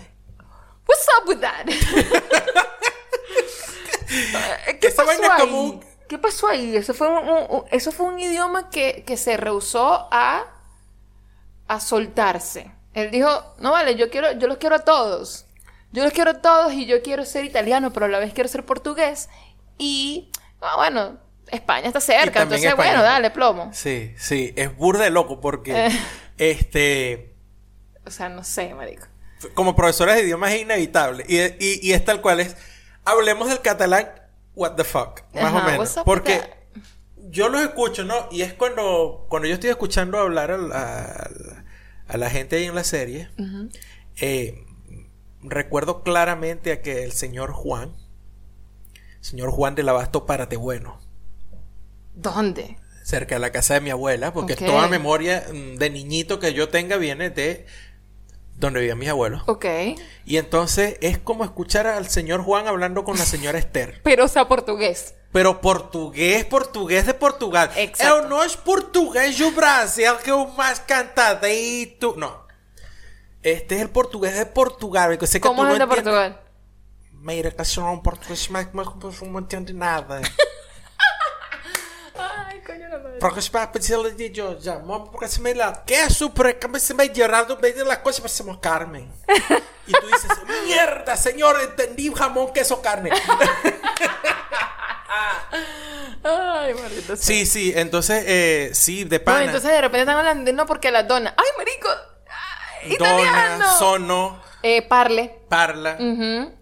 What's up with that? ¿Qué
Esa
pasó
vaina
ahí?
como un-
¿Qué pasó ahí? Eso fue un, un- un- eso fue un idioma que, que se rehusó a, a soltarse. Él dijo, no vale, yo quiero, yo los quiero a todos. Yo los quiero a todos y yo quiero ser italiano, pero a la vez quiero ser portugués. Y, ah, bueno, España está cerca, entonces, bueno, dale, plomo.
Sí, sí, es burda de loco porque
Eh.
este
O sea, no sé, marico.
como profesores de idiomas es inevitable y, y- y es tal cual es. Hablemos del catalán, what the fuck, más
Ajá,
o menos. Porque
that?
yo los escucho, ¿no? Y es cuando, cuando yo estoy escuchando hablar al- al- a, la gente ahí en la serie, eh, recuerdo claramente a que el señor Juan, señor Juan del Abasto Párate Bueno,
¿Dónde?
cerca de la casa de mi abuela, porque toda memoria mm, de niñito que yo tenga viene de donde vivían mis abuelos.
Ok.
Y entonces es como escuchar al señor Juan hablando con la señora Esther.
Pero, o sea, portugués.
Pero portugués, portugués de Portugal.
Exacto.
Eu no es portugués do Brasil que eu mais cantadito. No. Este es el portugués de Portugal. sé que
¿Cómo
tú
es el
no
de
entiendes.
Portugal?
Mira, que son un portugués mas mas mas não entende nada.
Ay, coño, la madre.
Porque se vai pedir de yo mamo porque se me la que é super que se me llorado de la cosa parecemos Carmen. Y tú dices, mierda, señor, entendí jamón, queso, carne.
Ay, maldito sea.
Sí, sí, entonces, eh, sí, de
No,
pana.
entonces de repente están hablando, no, porque la dona. ¡Ay, marico! ¡Ay,
Dona,
¡Italiano!
sono,
Eh, parle.
parla,
Ujú.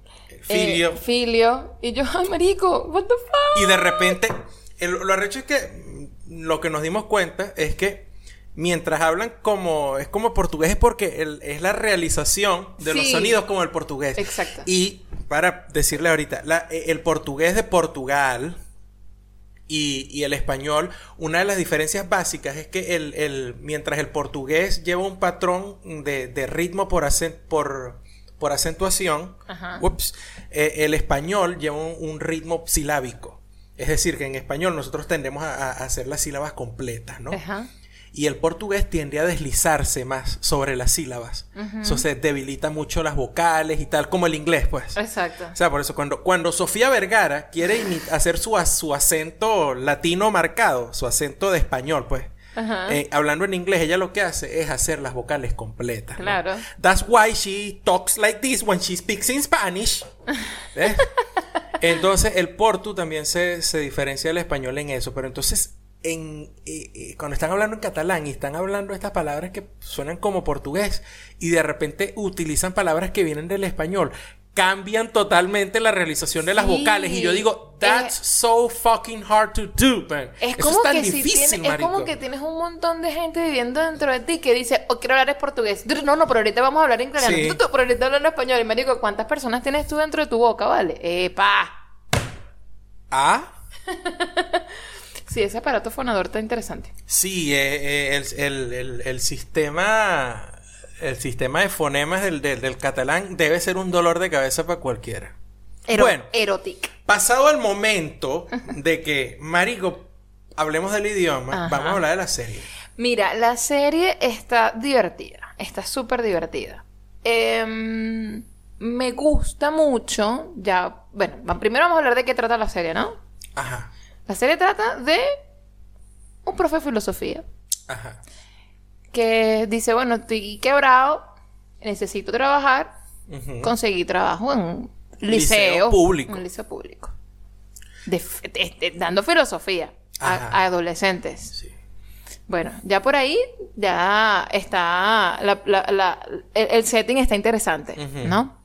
filio.
Eh, filio. Y yo, ¡ay, marico! ¿What the fuck?
Y de repente, el- lo arrecho es que lo que nos dimos cuenta es que mientras hablan como, es como portugués, es porque el- es la realización de los sonidos como el portugués.
Exacto.
Y para decirle ahorita, la- eh, el portugués de Portugal y, y el español, una de las diferencias básicas es que el, el- mientras el portugués lleva un patrón de, de ritmo por, acen- por, por acentuación, ups, eh, el español lleva un, un ritmo silábico. Es decir, que en español nosotros tendemos a, a hacer las sílabas completas, ¿no?
Ajá.
Y el portugués tiende a deslizarse más sobre las sílabas. Eso se debilita mucho las vocales y tal, como el inglés, pues.
Exacto.
O sea, por eso cuando, cuando Sofía Vergara quiere hacer su, su acento latino marcado, su acento de español, pues,
Ajá.
eh, hablando en inglés, ella lo que hace es hacer las vocales completas. ¿no?
Claro.
That's why she talks like this when she speaks in Spanish. ¿Ves? Entonces, el portu también se, se diferencia del español en eso, pero entonces... En, eh, eh, cuando están hablando en catalán y están hablando estas palabras que suenan como portugués y de repente utilizan palabras que vienen del español, cambian totalmente la realización de las
Sí.
vocales. Y yo digo, that's
Eh,
so fucking hard to do, man.
Es
Eso
como,
es tan
que si
difícil,
tienes, es como que tienes un montón de gente viviendo dentro de ti que dice, oh, quiero hablar es portugués. No, no, pero ahorita vamos a hablar en italiano.
Sí.
Pero ahorita hablando español. Y me digo, ¿cuántas personas tienes tú dentro de tu boca, vale? ¡Epa!
Ah,
Sí, ese aparato fonador está interesante.
sí, eh, eh, el, el- el- el sistema... El sistema de fonemas del, del, del catalán debe ser un dolor de cabeza para cualquiera.
Ero-
Bueno.
Erotic.
Pasado el momento de que, marico, hablemos del idioma,
Ajá.
vamos a hablar de la serie.
Mira, la serie está divertida. Está súper divertida. Em, me gusta mucho. Ya, bueno, primero vamos a hablar de qué trata la serie, ¿no?
Ajá,
La serie trata de un profe de filosofía
ajá.
Que dice, bueno, estoy quebrado, necesito trabajar, conseguí trabajo en un
Liceo
liceo,
público.
Un liceo público. De f- de- de- dando filosofía a, adolescentes.
Sí.
Bueno, ya por ahí ya está la- la- la- el, el setting está interesante. ¿no?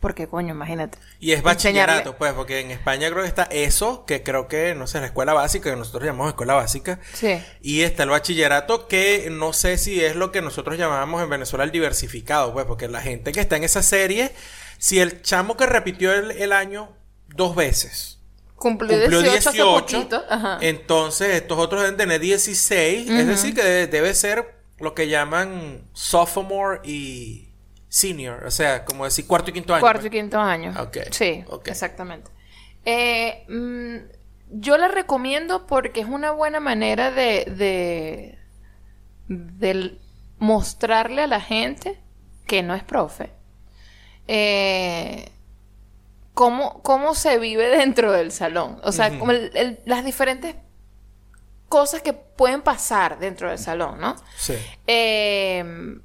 Porque coño, imagínate.
Y es bachillerato, pues, porque en España creo que está eso, que creo que, no sé, la escuela básica, que nosotros llamamos escuela básica.
Sí.
Y está el bachillerato, que no sé si es lo que nosotros llamábamos en Venezuela el diversificado, pues, porque la gente que está en esa serie, si el chamo que repitió el, el año dos veces
Cumplió,
cumplió
18, hace
18,
poquito. Ajá.
entonces estos otros deben tener 16, es decir, que debe, debe ser lo que llaman sophomore y senior, o sea, como decir cuarto y quinto año.
Cuarto
pues.
y quinto año.
Ok,
Sí,
ok.
exactamente. Eh, mm, yo la recomiendo porque es una buena manera de, de, de mostrarle a la gente que no es profe. eh, cómo, cómo se vive dentro del salón. O sea, como el- el- las diferentes cosas que pueden pasar dentro del salón, ¿no?
Sí.
Eh,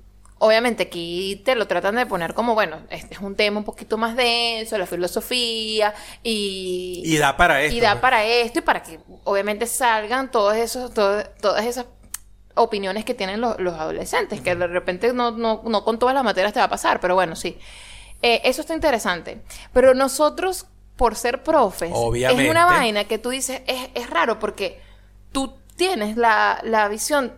obviamente aquí te lo tratan de poner como, bueno, este es un tema un poquito más denso, la filosofía y...
Y da para esto.
y da
pues.
para esto y para que obviamente salgan todos esos, todo- todas esas opiniones que tienen los, los adolescentes, que de repente no, no, no con todas las materias te va a pasar, pero bueno, sí. Eh, eso está interesante. Pero nosotros, por ser profes, es
Obviamente.
una vaina que tú dices, es, es raro porque tú tienes la, la visión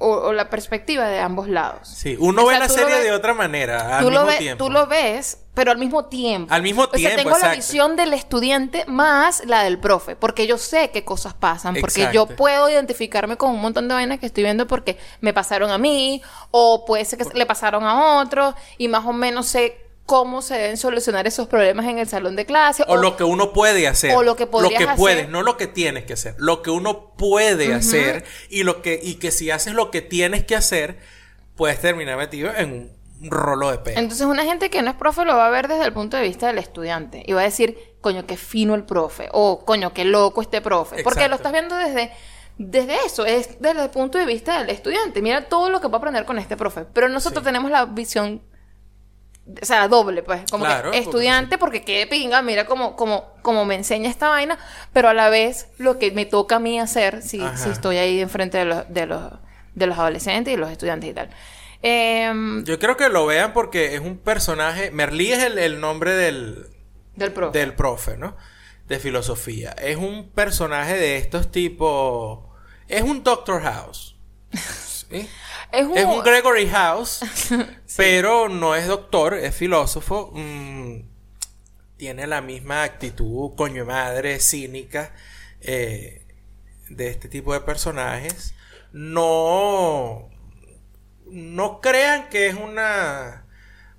o, o la perspectiva de ambos lados.
Sí, uno
O
ve la
lo
serie
ves-
de otra manera, al
tú, lo
mismo
ves,
tiempo.
tú lo ves, pero al mismo tiempo.
Al mismo
O sea,
tiempo,
tengo la visión del estudiante más la del profe, porque yo sé qué cosas pasan, porque yo puedo identificarme con un montón de vainas que estoy viendo porque me pasaron a mí, o puede ser que le pasaron a otros, y más o menos sé cómo se deben solucionar esos problemas en el salón de clase.
O lo que uno puede hacer.
o lo que
Lo que puedes,
hacer.
no lo que tienes que hacer. Lo que uno puede hacer y lo que y que si haces lo que tienes que hacer, puedes terminar metido en un rolo de pelo.
Entonces una gente que no es profe lo va a ver desde el punto de vista del estudiante y va a decir, coño, qué fino el profe o coño, qué loco este profe, porque lo estás viendo desde desde eso, es desde el punto de vista del estudiante. Mira todo lo que va a aprender con este profe, pero nosotros
Sí.
tenemos la visión o sea, doble, pues, como
Claro,
que
porque
estudiante, porque qué pinga, mira cómo, cómo, cómo me enseña esta vaina, pero a la vez lo que me toca a mí hacer si, si estoy ahí enfrente de los, de los, de los adolescentes y los estudiantes y tal. Em,
Yo creo que lo vean porque es un personaje. Merlí es el, el nombre del,
del profe.
del profe, ¿no? De filosofía. Es un personaje de estos tipos. Es un Doctor House. ¿sí?
Es un,
Es un Gregory House, pero no es doctor, es filósofo. mm, tiene la misma actitud, coño madre, cínica eh, de este tipo de personajes. No. No crean que es una.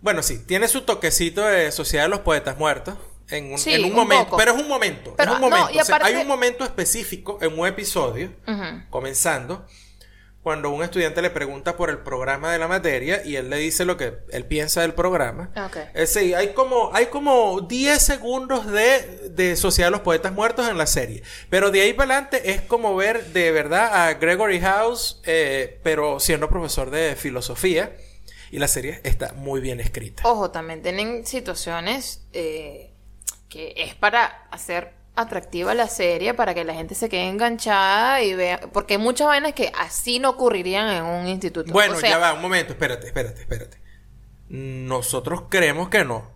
Bueno, sí, tiene su toquecito de Sociedad de los Poetas Muertos. En un,
Sí,
en un
un
momento,
poco.
pero es un momento,
Pero,
es un
no,
momento. O sea, hay un momento específico en un episodio comenzando, cuando un estudiante le pregunta por el programa de la materia y él le dice lo que él piensa del programa.
Ok.
Es decir, hay como, hay como 10 segundos de, de Sociedad de los Poetas Muertos en la serie. Pero de ahí para adelante es como ver de verdad a Gregory House, eh, pero siendo profesor de filosofía. Y la serie está muy bien escrita.
Ojo, también tienen situaciones eh, que es para hacer atractiva la serie, para que la gente se quede enganchada y vea, porque hay muchas vainas que así no ocurrirían en un instituto.
Bueno,
O sea,
ya va, un momento, espérate, espérate, espérate. Nosotros creemos que no.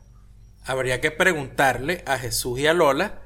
habría que preguntarle a Jesús y a Lola.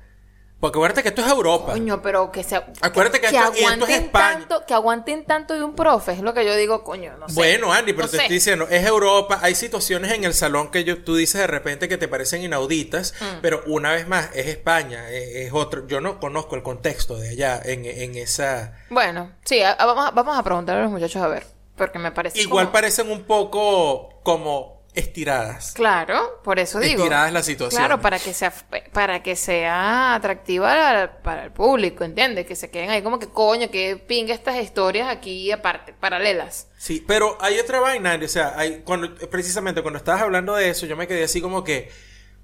Porque acuérdate que esto es Europa.
Coño, pero que se
Acuérdate que esto- es España.
tanto, que aguanten tanto de un profe, es lo que yo digo, coño, no sé.
Bueno, Andy, pero
No
te
sé.
estoy diciendo, es Europa, hay situaciones en el salón que yo, tú dices de repente que te parecen inauditas,
Mm.
pero una vez más, es España, es, es otro, yo no conozco el contexto de allá en, en esa...
Bueno, sí, a- a- vamos, a, vamos a preguntarle a los muchachos a ver, porque me parece
Igual
como-
parecen un poco como estiradas.
Claro, por eso digo.
Estiradas las situaciones.
Claro, para que sea para que sea atractiva para, el público, ¿entiendes? Que se queden ahí como que coño, que pinga estas historias aquí aparte, paralelas.
Sí, pero hay otra vaina, o sea, hay, cuando, precisamente cuando estabas hablando de eso, yo me quedé así como que,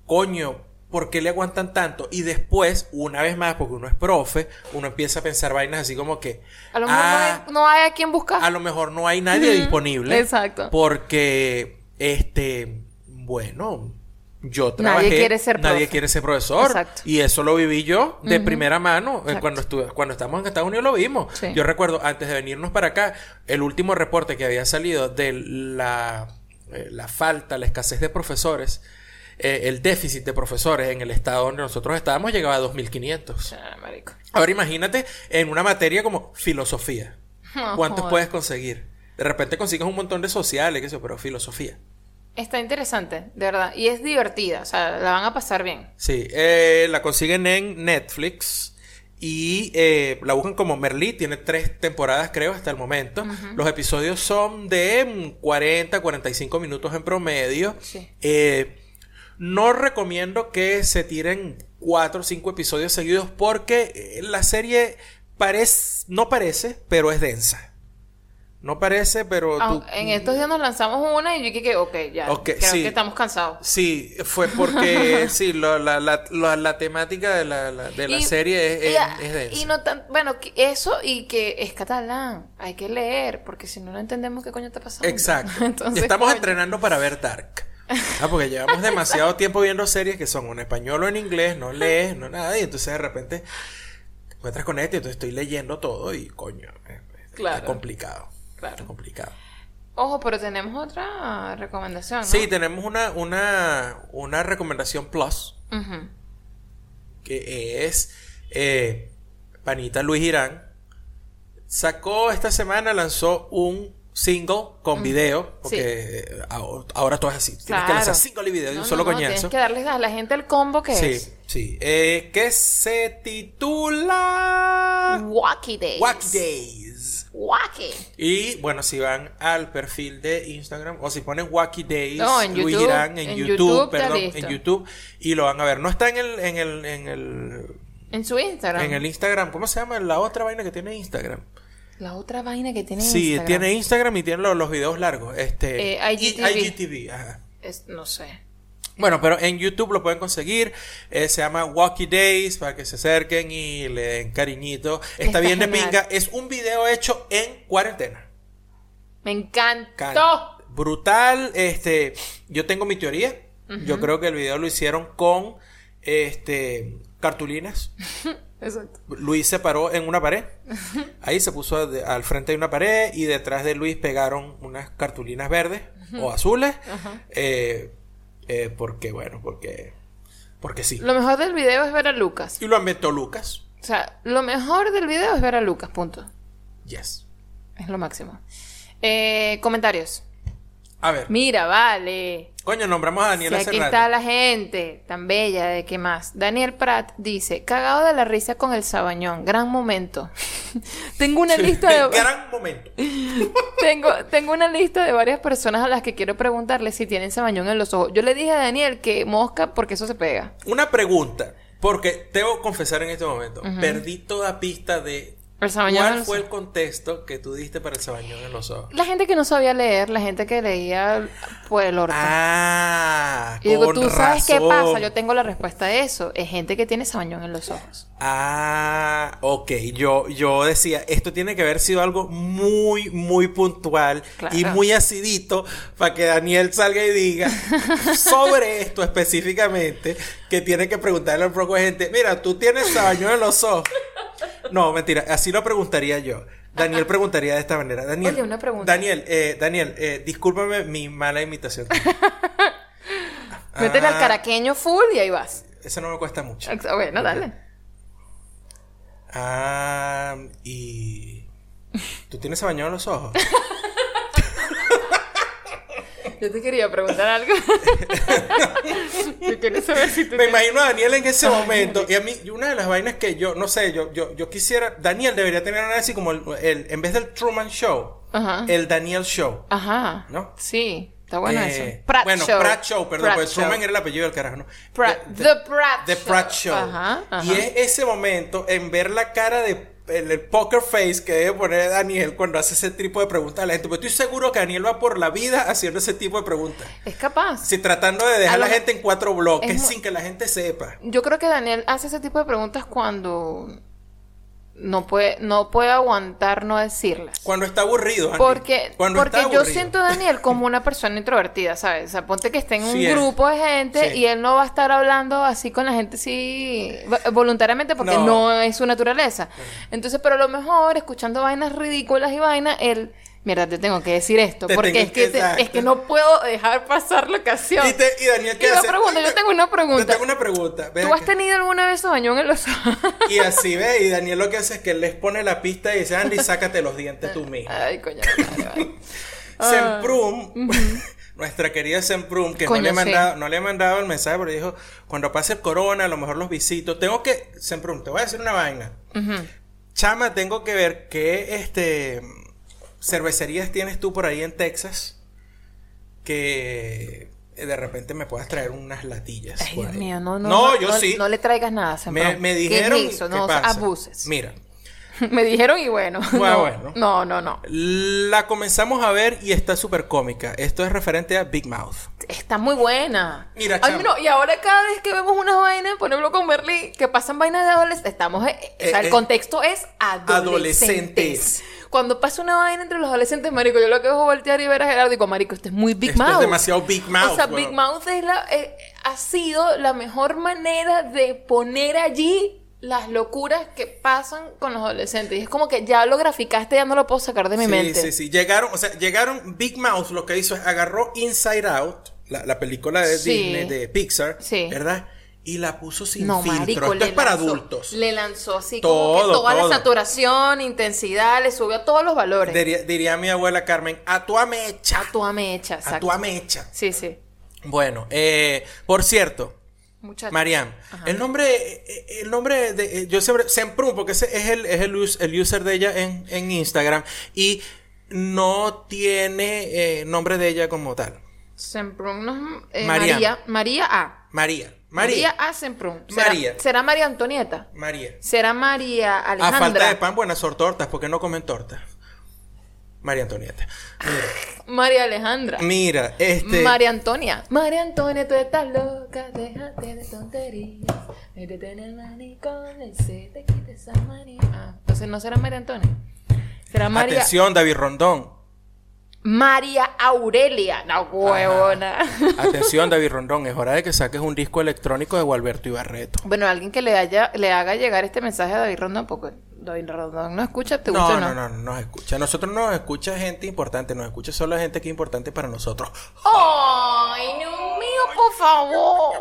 coño, ¿por qué le aguantan tanto? Y después, una vez más, porque uno es profe, uno empieza a pensar vainas así como que...
A lo mejor
ah,
no, hay, no hay a quien buscar.
a lo mejor no hay nadie disponible.
Exacto.
Porque, este, bueno, yo trabajé.
quiere ser
Nadie
profe.
quiere ser profesor.
Exacto.
Y eso lo viví yo de primera mano. eh,
Exacto.
Cuando estuve, cuando estábamos en Estados Unidos lo vimos.
Sí.
Yo recuerdo, antes de venirnos para acá, el último reporte que había salido de la, eh, la falta, la escasez de profesores. eh, el déficit de profesores en el estado donde nosotros estábamos llegaba a 2.500.
Ah.
Ahora imagínate en una materia como filosofía. ¿Cuántos puedes conseguir? De repente consigues un montón de sociales, qué sé pero filosofía.
Está interesante, de verdad. Y es divertida, o sea, la van a pasar bien.
Sí, eh, la consiguen en Netflix y eh, la buscan como Merlí. Tiene tres temporadas, creo, hasta el momento. Los episodios son de mm, 40, 45 minutos en promedio.
Sí.
Eh, no recomiendo que se tiren cuatro o cinco episodios seguidos porque la serie parece, no parece, pero es densa. No parece, pero
Ah,
tú-
en estos días nos lanzamos una y yo dije que, ok, ya.
Ok,
creo
sí.
que estamos cansados.
Sí, fue porque sí, la, la, la, la temática de la, la- de la
Y-
serie es,
y,
es- es densa.
y no tan, bueno, eso y que es catalán. Hay que leer, porque si no, no entendemos qué coño está pasando.
Exacto.
Entonces,
Estamos
coño.
entrenando para ver Dark. Ah, porque llevamos demasiado tiempo viendo series que son en español o en inglés, no lees, no nada, y entonces de repente te encuentras con esto y entonces estoy leyendo todo y coño, eh, está
Claro.
complicado.
Claro.
Complicado.
Ojo, pero tenemos otra recomendación, ¿no?
Sí, tenemos una, una, una recomendación plus que es eh, Panita Luis Irán. Sacó esta semana, lanzó un single con video, porque eh, ahora, ahora todo es así. Tienes que
Claro.
lanzar single y video de
No,
un
no,
solo
no,
coñazo.
Tienes que darles a la gente el combo que
Sí,
es.
sí. Eh, que se titula
Wacky Days.
Wacky Days.
Wacky.
Y bueno, si van al perfil de Instagram o si ponen Wacky Days,
No, en
Luis
YouTube.
Irán en,
En
YouTube, perdón, en YouTube y lo van a ver. No está en el en el en el
En su Instagram.
en el Instagram. ¿Cómo se llama la otra vaina que tiene Instagram?
La otra vaina que tiene
Sí,
Instagram.
tiene Instagram y tiene los, los videos largos. Este,
Eh, IGTV.
IGTV, ajá.
Es- no sé.
Bueno, pero en YouTube lo pueden conseguir. Eh, se llama Wacky Days para que se acerquen y le den cariñito. Está,
Está
bien de
genial.
pinga. Es un video hecho en cuarentena.
Me encantó.
Can- Brutal. Este, yo tengo mi teoría. Yo creo que el video lo hicieron con este cartulinas.
Exacto.
Luis se paró en una pared. Ahí se puso de- al frente de una pared y detrás de Luis pegaron unas cartulinas verdes o azules. eh, eh, porque, bueno, porque, porque sí.
Lo mejor del video es ver a Lucas.
Y lo inventó Lucas.
O sea, lo mejor del video es ver a Lucas, punto.
Yes.
Es lo máximo. Eh, comentarios.
A ver,
Mira, vale.
Coño, nombramos a Daniel
Si
hace
aquí
rato.
está la gente, tan bella, ¿de qué más? Daniel Pratt dice, cagado de la risa con el sabañón, gran momento. tengo una lista de...
Gran momento.
tengo, tengo una lista de varias personas a las que quiero preguntarle si tienen sabañón en los ojos. Yo le dije a Daniel que mosca porque eso se pega.
Una pregunta, porque debo confesar en este momento, perdí toda pista de
El
cuál fue el contexto que tú diste para el sabañón en los ojos.
La gente que no sabía leer, la gente que leía por el orto.
Ah,
y digo,
con
¿tú sabes qué pasa? Yo tengo la respuesta a eso. Es gente que tiene sabañón en los ojos.
Ah, ok. Yo, yo decía, esto tiene que haber sido algo muy, muy puntual
Claro.
y muy acidito para que Daniel salga y diga sobre esto específicamente, que tiene que preguntarle al poco de gente, mira, tú tienes sabañón en los ojos. No, mentira, así lo preguntaría yo. Daniel preguntaría de esta manera. Daniel,
Oye, una pregunta.
Daniel, eh, Daniel, eh, discúlpame mi mala imitación. Ah,
Métele al
Ah.
caraqueño full y ahí vas.
Ese no me cuesta mucho.
Bueno, dale.
Ah, y... ¿Tú tienes bañado los ojos?
Yo te quería preguntar algo. Yo quiero saber si tú
Me imagino a Daniel en ese momento. Y a mí, una de las vainas que yo, no sé, yo, yo, yo quisiera. Daniel debería tener algo así como el, el- en vez del Truman Show,
Ajá.
el Daniel Show.
Ajá.
¿No?
Sí, está bueno
Eh,
eso. Pratt
bueno,
Show.
Pratt Show, perdón,
Pratt
pues
Show.
Truman era el apellido del carajo, ¿no?
Pratt-
The-
The Pratt
The
Show.
Pratt Show.
Ajá, ajá.
Y es ese momento en ver la cara de el, el poker face que debe poner Daniel cuando hace ese tipo de preguntas a la gente. Porque estoy seguro que Daniel va por la vida haciendo ese tipo de preguntas.
Es capaz.
Sí, tratando de dejar
A
la gente en cuatro bloques sin que la gente sepa.
Yo creo que Daniel hace ese tipo de preguntas cuando no puede, no puede aguantar no decirlas.
Cuando está aburrido, Andy.
Porque,
Cuando
porque
está
yo siento a Daniel como una persona introvertida, ¿sabes? O sea, ponte que esté en un
Sí es.
grupo de gente
Sí.
y él no va a estar hablando así con la gente así vo- voluntariamente porque
No.
no, es su naturaleza. Entonces, pero a lo mejor escuchando vainas ridículas y vainas, él, mira, te tengo que decir esto,
Te
porque es que,
que-
te- es que no puedo dejar pasar la ocasión.
Y, te- y Daniel, ¿qué
Y
hace?
pregunta, yo tengo una pregunta.
tengo una pregunta.
¿Tú has tenido alguna vez bañón en los ojos?
Y así ve, y Daniel lo que hace es que les pone la pista y dice, Andy, sácate los dientes tú mismo.
Ay, coño.
Semprum, nuestra querida Semprum, que no, le he
sí.
mandado, no le he mandado el mensaje, pero dijo, cuando pase el corona, a lo mejor los visito. Tengo que, Semprum, te voy a decir una vaina. Chama, tengo que ver qué este, cervecerías tienes tú por ahí en Texas que de repente me puedas traer unas latillas.
Ay, Dios mío, no, no.
yo
no,
sí.
No le traigas nada,
me, me
¿Qué
dijeron.
es eso?
¿qué
No abuses.
Mira,
Me dijeron y bueno.
Bueno,
no,
bueno.
no, no, no.
la comenzamos a ver y está súper cómica. Esto es referente a Big Mouth.
Está muy buena.
Mira,
Ay, no, y ahora cada vez que vemos unas vainas, por ejemplo con Berly, que pasan vainas de adolescentes, estamos, eh, o sea,
Eh,
el
eh,
contexto es adolescentes.
adolescentes.
Cuando pasa una vaina entre los adolescentes, marico, yo lo que es voltear y ver a Gerardo y digo, marico, esto es muy Big
Esto
Mouth.
es demasiado Big Mouth.
O sea,
weón.
Big Mouth es la, eh, ha sido la mejor manera de poner allí las locuras que pasan con los adolescentes. Y es como que ya lo graficaste, ya no lo puedo sacar de mi
sí,
mente.
sí, sí. Llegaron, o sea, llegaron Big Mouth, lo que hizo es agarró Inside Out, la, la película de
Sí.
Disney, de Pixar,
Sí.
¿verdad? Y la puso sin
No,
filtro.
marico,
Esto es para
lanzó-
adultos.
Le lanzó así como
Todo,
que toda
todo.
la saturación, intensidad, le subió todos los valores.
Diría, diría mi abuela Carmen, a tu amecha.
A tu amecha,
A
exacto.
tu amecha.
Sí, sí.
Bueno, eh, por cierto,
Muchacho.
Mariam, el nombre, eh, el nombre de, eh, yo siempre, Semprum, porque ese es el, es el, us- el user de ella en, en Instagram y no tiene eh, nombre de ella como tal.
Semprún no es- eh,
María.
María. A.
María.
María
María.
A. Semprún. ¿Será,
María.
¿Será María Antonieta?
María.
¿Será María
A
Alejandra?
falta de pan, buenas son tortas, porque no comen tortas. María Antonieta.
María Alejandra.
Mira, mira este.
María Antonia. María Antonia, tú estás loca, déjate de tonterías. Métete en el manicomio y se te quita esa manía. Ah, entonces no será María Antonia. Será María.
Atención, David Rondón.
María Aurelia. No, huevona.
Atención, David Rondón. Es hora de que saques un disco electrónico de Gualberto Ibarreto.
Bueno, alguien que le haya, le haga llegar este mensaje a David Rondón, porque David Rondón no escucha, ¿te gusta
No,
o
no, no, no nos escucha. Nosotros no nos escucha gente importante, nos escucha solo gente que es importante para nosotros.
Ay, Dios mío, por favor.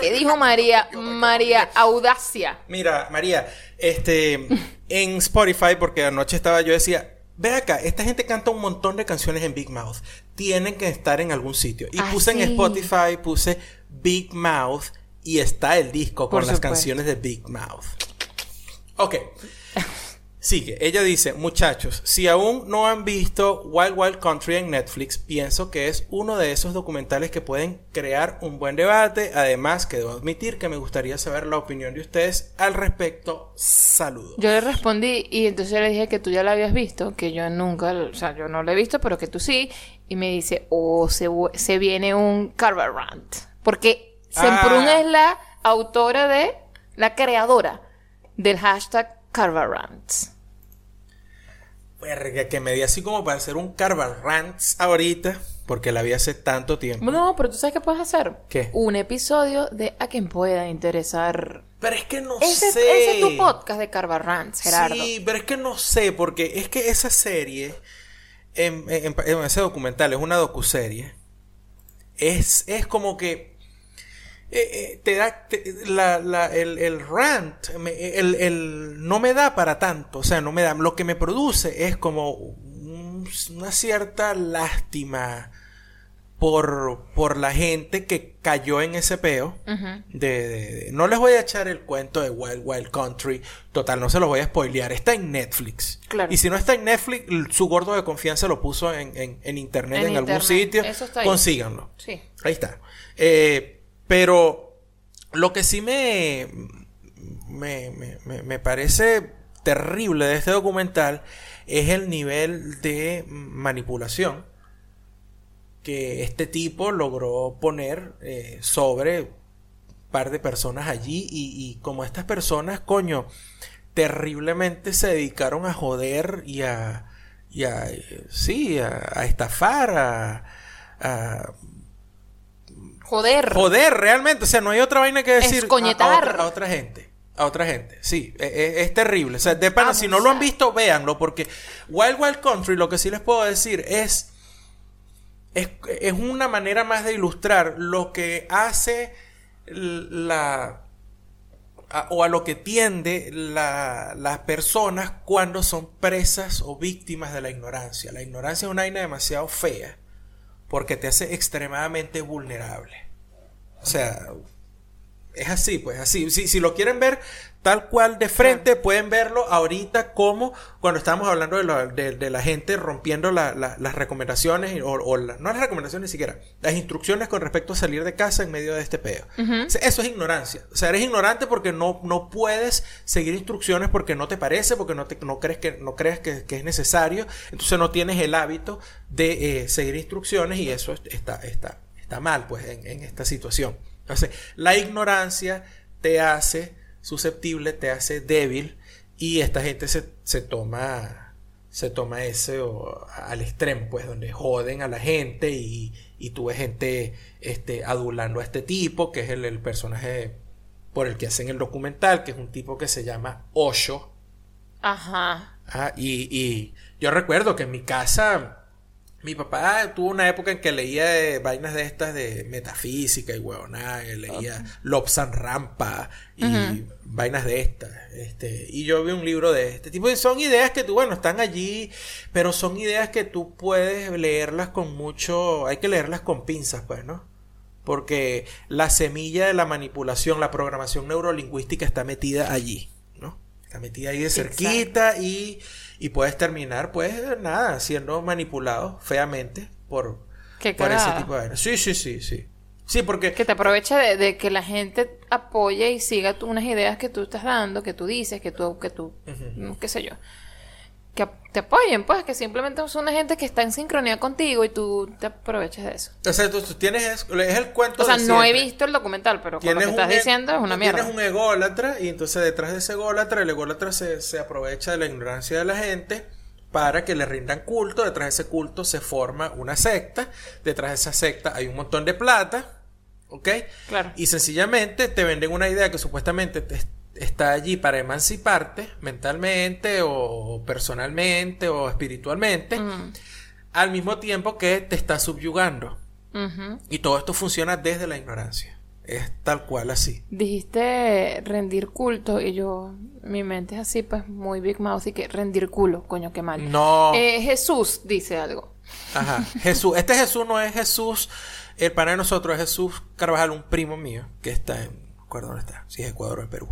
¿Qué dijo María? María Audacia.
Mira, María, este, en Spotify, porque anoche estaba yo decía, ve acá, esta gente canta un montón de canciones en Big Mouth, tienen que estar en algún sitio. Y
Ah,
puse en. Spotify, puse Big Mouth y está el disco con las canciones de Big Mouth. Ok. Sigue, ella dice, muchachos, si aún no han visto Wild Wild Country en Netflix, pienso que es uno de esos documentales que pueden crear un buen debate. Además, que debo admitir que me gustaría saber la opinión de ustedes al respecto. Saludos.
Yo le respondí y entonces le dije que tú ya la habías visto, que yo nunca, o sea, yo no la he visto, pero que tú sí. Y me dice, oh, se, se viene un Carver Rant. Porque Semprún
Ah.
es la autora de, la creadora del hashtag Carver Rants.
Verga, que me di así como para hacer un Carver Rants ahorita, porque la vi hace tanto tiempo.
No, pero tú sabes qué puedes hacer.
¿Qué?
Un episodio de a quien pueda interesar.
Pero es que no
Ese,
sé.
ese es tu podcast de Carver Rants, Gerardo.
Sí, pero es que no sé, porque es que esa serie, en, en- en ese documental, es una docuserie. es, es como que eh, eh, te da te- la, la- el, el rant me- el, el- no me da para tanto o sea no me da lo que me produce es como un- una cierta lástima por, por la gente que cayó en ese peo de, de- de- no les voy a echar el cuento de Wild Wild Country total no se los voy a spoilear está en Netflix
Claro.
y si no está en Netflix su gordo de confianza lo puso en, en- en internet en,
En
algún sitio
Eso está ahí.
consíganlo
Sí.
Ahí está. Eh, pero lo que sí me, me, me- me- parece terrible de este documental es el nivel de manipulación que este tipo logró poner eh, sobre un par de personas allí y, y como estas personas, coño, terriblemente se dedicaron a joder y a, y a eh, sí, a, a estafar, a, a
Joder.
Joder, realmente, o sea, no hay otra vaina que decir a- a, otra, a otra gente. A otra gente, sí, e- e- es, terrible. O sea, de pana, si no lo han visto, véanlo, porque Wild Wild Country, lo que sí les puedo decir es, es, es una manera más de ilustrar lo que hace la, a- o a lo que tiende la- las personas cuando son presas o víctimas de la ignorancia. La ignorancia es una vaina demasiado fea porque te hace extremadamente vulnerable. O sea, es así, pues así. Si, lo quieren ver tal cual de frente, pueden verlo ahorita como cuando estábamos hablando de, la- de- de la gente rompiendo la- la- las recomendaciones, o, o la- no las recomendaciones ni siquiera, las instrucciones con respecto a salir de casa en medio de este peo. O sea, eso es ignorancia. O sea, eres ignorante porque no, no puedes seguir instrucciones porque no te parece, porque no, te, no crees, que, no crees que, que es necesario, entonces no tienes el hábito de eh, seguir instrucciones y eso está, está, está mal, pues, en, en esta situación. Entonces, la ignorancia te hace susceptible, te hace débil y esta gente se, se toma se toma ese o, al extremo, pues, donde joden a la gente y, y tú ves gente este, adulando a este tipo, que es el, el personaje por el que hacen el documental, que es un tipo que se llama Osho.
Ajá.
Ah, y, y yo recuerdo que en mi casa, mi papá tuvo una época en que leía eh, vainas de estas de metafísica y huevonada, leía Lobsan Rampa y vainas de estas. Este, y yo vi un libro de este tipo y son ideas que tú, bueno, están allí, pero son ideas que tú puedes leerlas con mucho, hay que leerlas con pinzas, pues, ¿no? Porque la semilla de la manipulación, la programación neurolingüística está metida allí, ¿no? Está metida ahí de cerquita y, y puedes terminar, pues, nada, siendo manipulado feamente por, por ese tipo de. Sí, sí, sí, sí. Sí, porque
Que te aproveche de, de que la gente apoye y siga tú unas ideas que tú estás dando, que tú dices, que tú, que tú, qué sé yo. Que te apoyen, pues, que simplemente son una gente que está en sincronía contigo y tú te aproveches de eso.
o sea, tú, tú tienes, es, es el cuento
O sea,
de
no he visto el documental, pero con lo que estás
e-
diciendo es una mierda.
Tienes un ególatra y entonces detrás de ese ególatra, el ególatra se, se aprovecha de la ignorancia de la gente para que le rindan culto. Detrás de ese culto se forma una secta. Detrás de esa secta hay un montón de plata. ¿Ok?
Claro.
Y sencillamente te venden una idea que supuestamente te- está allí para emanciparte mentalmente o personalmente o espiritualmente.
Mm.
Al mismo tiempo que te está subyugando. Y todo esto funciona desde la ignorancia. Es tal cual así.
Dijiste rendir culto y yo, mi mente es así, pues muy Big Mouth y que rendir culo, coño, qué mal.
No.
Eh, Jesús dice algo.
Ajá. Jesús. Este Jesús no es Jesús, el pana de nosotros, es Jesús Carvajal, un primo mío, que está en. No recuerdo dónde está, si es Ecuador o en Perú.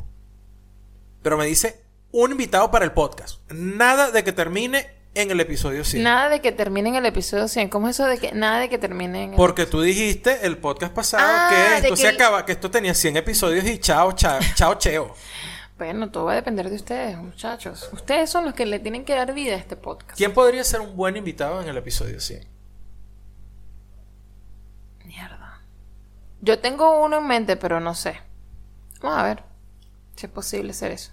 Pero me dice un invitado para el podcast. Nada de que termine en el episodio 100.
Nada de que termine en el episodio 100. ¿Cómo es eso de que nada de que termine en el...
Porque tú dijiste el podcast pasado
Ah,
que esto se acaba, que esto tenía 100 episodios y chao, chao, chao, cheo.
Bueno, todo va a depender de ustedes, muchachos. Ustedes son los que le tienen que dar vida a este podcast.
¿Quién podría ser un buen invitado en el episodio 100?
Mierda. Yo tengo uno en mente, pero no sé. Vamos a ver es posible hacer eso.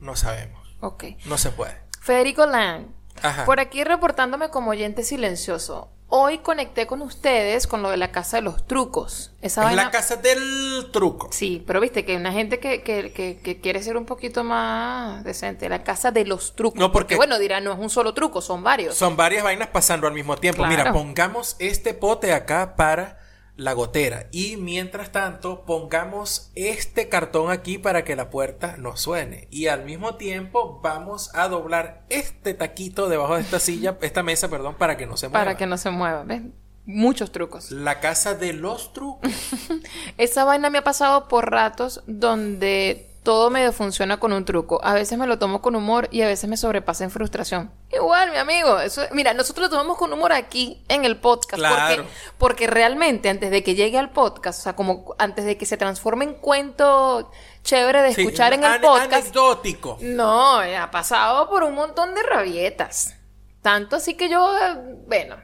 No sabemos.
Ok.
No se puede.
Federico Lang.
Ajá.
Por aquí reportándome como oyente silencioso. Hoy conecté con ustedes con lo de la casa de los trucos. Esa
Es
vaina...
la casa del truco.
Sí, pero viste que hay una gente que, que, que, que quiere ser un poquito más decente. La casa de los trucos.
No, porque-
bueno, dirá, no es un solo truco, son varios.
Son varias vainas pasando al mismo tiempo.
Claro.
Mira, pongamos este pote acá para la gotera. Y mientras tanto, pongamos este cartón aquí para que la puerta no suene. Y al mismo tiempo, vamos a doblar este taquito debajo de esta silla, esta mesa, perdón, para que no se mueva.
Para que no se mueva, ¿ves? Muchos trucos.
La casa de los trucos.
Esa vaina me ha pasado por ratos donde todo medio funciona con un truco. A veces me lo tomo con humor y a veces me sobrepasa en frustración. Igual, mi amigo. Eso, mira, nosotros lo tomamos con humor aquí en el podcast.
Claro.
Porque, porque realmente antes de que llegue al podcast, o sea, como antes de que se transforme en cuento chévere de
Sí,
escuchar en el podcast.
Anecdótico.
No, ha pasado por un montón de rabietas. Tanto así que yo, eh, bueno,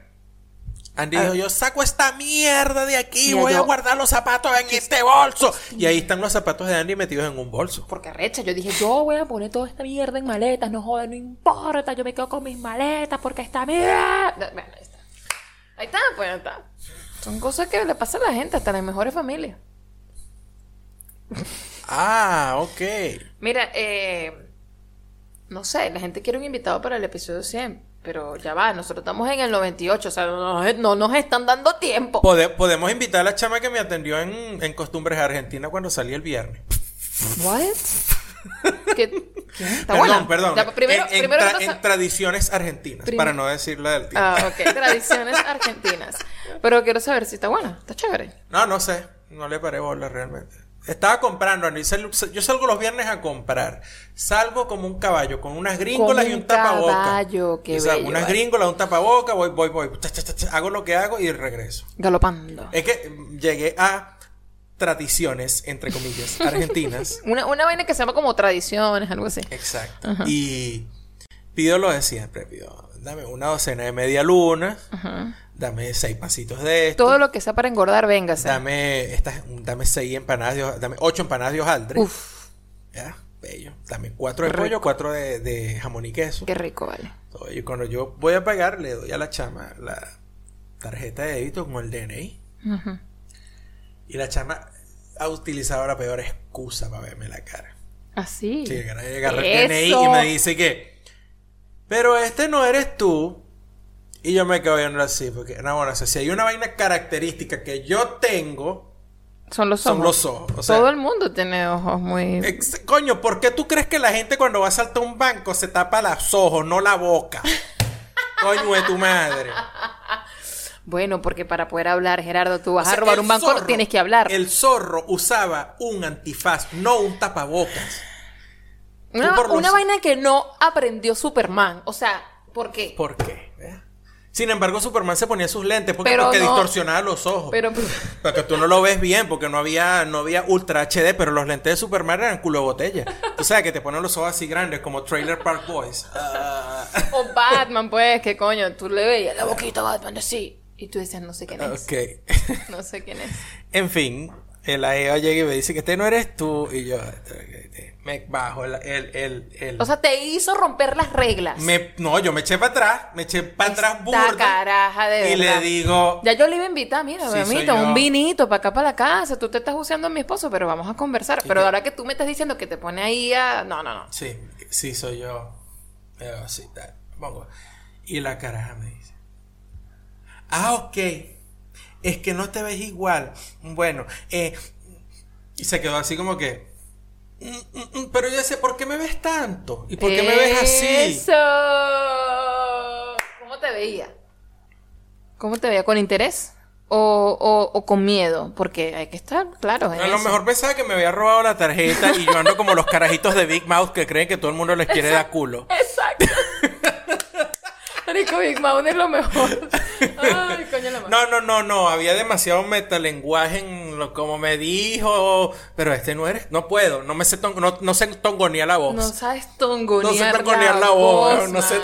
Andy dijo, yo saco esta mierda de aquí,
Mira,
voy a guardar los zapatos en este bolso. Y ahí están los zapatos de Andy metidos en un bolso.
porque arrecha, yo dije, yo voy a poner toda esta mierda en maletas, no joder, no importa, yo me quedo con mis maletas porque esta mierda. Bueno, ahí está. Ahí está, pues ahí está. Son cosas que le pasan a la gente, hasta las mejores familias.
Ah, ok.
Mira, eh, no sé, la gente quiere un invitado para el episodio 100, pero ya va, nosotros estamos en el 98, o sea, no, nos- no nos están dando tiempo.
Pode- podemos invitar a la chama que me atendió en, en Costumbres Argentina cuando salí el viernes.
¿What? ¿Qué? ¿Qué? ¿Está
perdón,
buena?
perdón.
Ya, primero,
en,
primero
tra- en tradiciones argentinas,
Prim-
para no decirlo del tiempo.
Ah, ok. Tradiciones argentinas. Pero quiero saber si está buena. Está chévere.
No, no sé. No le paré bola realmente. Estaba comprando, Andy. Yo salgo los viernes a comprar. Salgo como un caballo, con unas gringolas
Como
y un
un
tapabocas.
caballo, qué
O sea,
bello,
unas
vale.
gringolas, un tapabocas, voy, voy, voy. Hago lo que hago y regreso.
Galopando.
Es que mm, llegué a tradiciones, entre comillas, argentinas.
Una, una vaina que se llama como tradiciones, algo así.
Exacto. Y pido lo de siempre. Pido, dame una docena de media luna. Dame seis pasitos de esto.
Todo lo que sea para engordar, véngase.
Dame, estas, dame seis empanadas de dame ocho empanadas de hojaldre.
Uf,
Ya, bello. Dame cuatro de
Rico.
pollo, cuatro de, de jamón y queso.
qué rico, vale.
Y cuando yo voy a pagar, le doy a la chama la tarjeta de débito con el DNI. Y la chama ha utilizado la peor excusa para verme la cara.
Así.
Sí, que agarra el DNI y me dice que, pero este no eres tú. Y yo me quedo viendo así, porque, no, bueno, o sea, si hay una vaina característica que yo tengo,
Son los ojos.
son los ojos. O sea,
Todo el mundo tiene ojos muy...
Ex- Coño, ¿por qué tú crees que la gente cuando va a saltar un banco se tapa los ojos, no la boca? Coño de tu madre.
Bueno, porque para poder hablar, Gerardo, tú vas
O sea,
a robar un banco,
zorro-
tienes que hablar.
El zorro usaba un antifaz, no un tapabocas. Los-
una vaina que no aprendió Superman. O sea, ¿por qué?
¿Por qué? Sin embargo, Superman se ponía sus lentes porque,
Pero
porque
no.
distorsionaba los ojos.
Pero...
Porque tú no lo ves bien, porque no había, no había Ultra HD, pero los lentes de Superman eran culo de botella. Tú sabes que te ponen los ojos así grandes, como Trailer Park Boys.
O Batman, pues, que coño, tú le veías la boquita a Batman así. Y tú decías, no sé quién es.
ok.
No sé quién es.
En fin, la Eva llega y me dice que este no eres tú. Y yo me bajo el... el, el, el-
O sea, te hizo romper las reglas.
me, no, yo me eché para atrás, me eché para atrás burda.
caraja de
y
verdad.
le digo...
Ya yo le iba a invitar, mira,
Sí,
mamita, un vinito para acá, para la casa. Tú te estás usando a mi esposo, pero vamos a conversar. Pero ahora que tú me estás diciendo que te pone ahí a... No, no, no.
Sí, sí soy yo. Pero sí, tal. Pongo. Y la caraja me dice. Ah, ok. Es que no te ves igual. Bueno, eh... Y se quedó así como que... "Mm, mm, mm, Pero yo sé, ¿por qué me ves tanto? ¿Y por qué me ves así?
Eso. ¿Cómo te veía? ¿Cómo te veía? ¿Con interés? ¿O, o, o con miedo? Porque hay que estar claro
A lo
eso.
mejor pensaba que me había robado la tarjeta y yo ando como los carajitos de Big Mouth que creen que todo el mundo les quiere dar culo.
Exacto. Marico, Big Mouth es lo mejor. Ay, coño la madre.
No, no, no, no, había demasiado metalenguaje en lo como me dijo, pero este no eres, no puedo, no me sé ton- no, no sé tongonear la voz.
No sabes
No
tongonear,
sé tongonear la voz, no sé.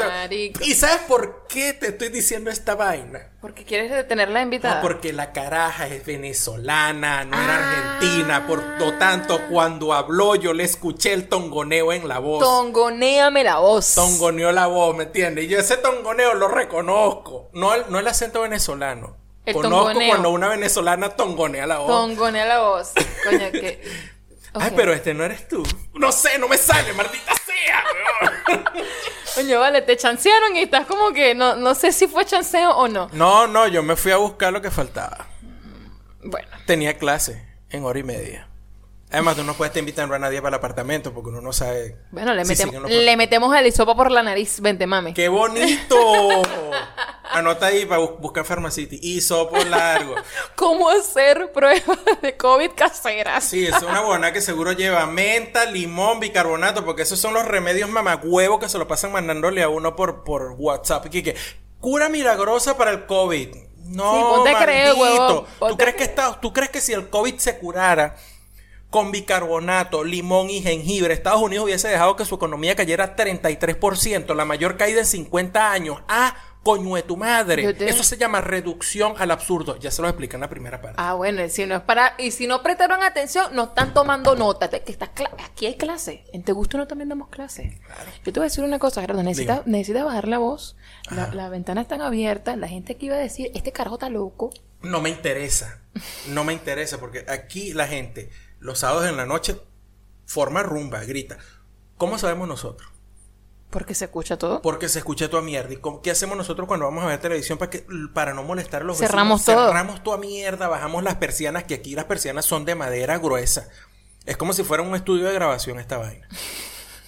¿Y sabes por qué te estoy diciendo esta vaina?
Porque quieres detenerla invitada.
No, porque la caraja es venezolana, no era
Ah.
argentina, por lo tanto, cuando habló yo le escuché el tongoneo en la voz.
Tongoneame la voz.
Tongoneó la voz, ¿me entiendes? Y yo ese tongoneo lo reconozco. No el, no el acento venezolano.
El
Conozco
tongoneo.
cuando una venezolana tongonea la voz.
Tongonea la voz. Coño, que.
Ay, pero este no eres tú. No sé, no me sale, maldita sea,
Coño, vale, te chancearon y estás como que no, no sé si fue chanceo o no.
No, no, yo me fui a buscar lo que faltaba.
Bueno.
tenía clase en hora y media. Además, tú no puedes estar invitando a nadie para el apartamento porque uno no sabe.
Bueno, le,
si
le metemos el hisopo por la nariz. Vente, mami.
¡Qué bonito! Anota ahí para bus- buscar Pharmacity. Hisopo largo.
¿Cómo hacer pruebas de COVID caseras?
Sí, es una buena que seguro lleva menta, limón, bicarbonato, porque esos son los remedios mamagüevos que se lo pasan mandándole a uno por, por WhatsApp. Que, que, cura milagrosa para el COVID. No,
Sí, ponte creer,
maldito. ¿Tú crees que está, tú crees que si el COVID se curara con bicarbonato, limón y jengibre, Estados Unidos hubiese dejado que su economía cayera 33%, la mayor caída en 50 años? Ah, coño de tu madre.
Te-
Eso se llama reducción al absurdo. Ya se lo explica en la primera parte.
Ah, bueno, si no es para. Y si no prestaron atención, no están tomando nota. Que está Aquí hay clase. En Te Gusto no también damos clase. Yo te voy a decir una cosa, Gerardo. Necesitas, bajar la voz. La- Las ventanas están abiertas. La gente aquí va a decir: Este carajo está loco.
No me interesa. No me interesa porque aquí la gente, los sábados en la noche, forma rumba, grita. ¿Cómo sabemos nosotros?
Porque se escucha todo.
Porque se escucha toda mierda. ¿Y cómo- qué hacemos nosotros cuando vamos a ver televisión para, que, para no molestar a los vecinos?
Cerramos todo.
Cerramos toda mierda, bajamos las persianas, que aquí las persianas son de madera gruesa. Es como si fuera un estudio de grabación esta vaina.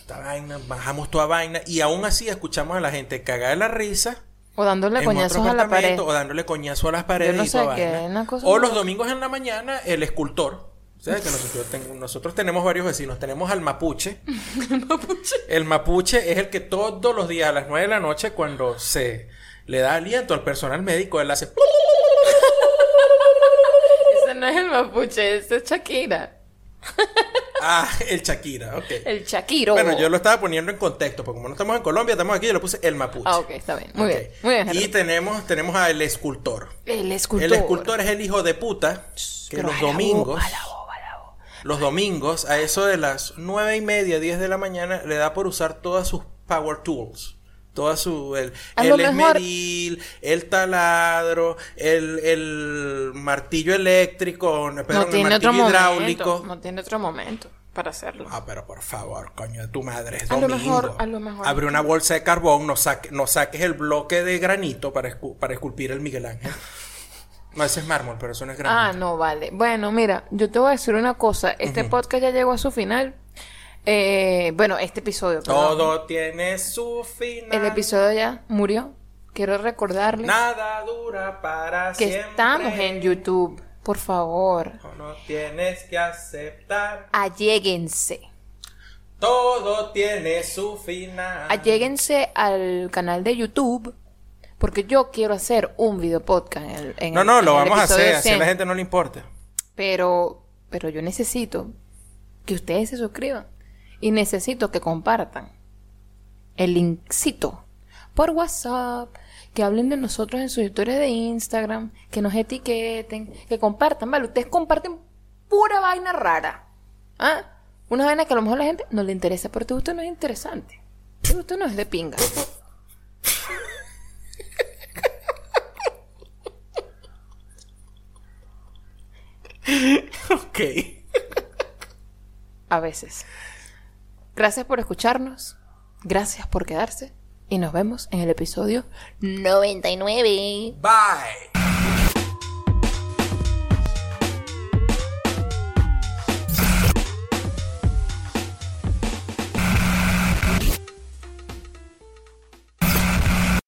Esta vaina, bajamos toda vaina y aún así escuchamos a la gente cagar de la risa.
O dándole coñazos a la pared.
O dándole coñazo a las paredes.
no
y
sé
toda
qué,
vaina.
una cosa
o los domingos en la mañana, el escultor. ¿Sabes que nosotros, ten- nosotros tenemos varios vecinos? Tenemos al mapuche. El mapuche es el que todos los días a las 9 de la noche, cuando se le da aliento al personal médico, él hace.
Ese no es el mapuche, ese es Shakira.
Ah, el Shakira, ok.
El Shakiro.
Bueno, yo lo estaba poniendo en contexto, porque como no estamos en Colombia, estamos aquí, yo le puse el mapuche.
Ah, ok, está bien. Muy bien. Muy bien,
Y tenemos, tenemos al escultor.
El escultor.
El escultor es el hijo de puta que
Pero
los domingos,
alabó, alabó.
Los domingos, a eso de las nueve y media, 10 de la mañana, le da por usar todas sus power tools. Toda su, el, el esmeril, el taladro, el, el martillo eléctrico, perdón,
No
el
tiene otro
martillo
momento.
hidráulico.
No tiene otro momento para hacerlo.
Ah, pero por favor, coño de tu madre, es
A lo
domingo.
mejor- a lo mejor.
Abre una bolsa de carbón, no, saque, no saques el bloque de granito para, escu- para esculpir el Miguel Ángel. No, ese es mármol, pero eso no es granito.
Ah, no, vale. Bueno, mira, yo te voy a decir una cosa. Este podcast ya llegó a su final. Eh, bueno, este episodio. perdón.
Todo tiene su final.
El episodio ya murió. Quiero recordarles
Nada dura para
que
siempre.
estamos en YouTube. Por favor,
No, no tienes que aceptar.
alléguense.
Todo tiene su final.
Alléguense al canal de YouTube. Porque yo quiero hacer un video podcast en el, en
No, no, lo vamos a hacer. Así a
100.
la gente no le importa.
Pero, pero yo necesito que ustedes se suscriban y necesito que compartan el linkcito por WhatsApp, que hablen de nosotros en sus historias de Instagram, que nos etiqueten, que compartan, ¿vale? Ustedes comparten pura vaina rara. ¿Ah? Una vaina que a lo mejor a la gente no le interesa, pero te gusta no es interesante. Te gusta no es de pinga.
Ok.
A veces. Gracias por escucharnos. Gracias por quedarse. Y nos vemos en el episodio 99.
Bye.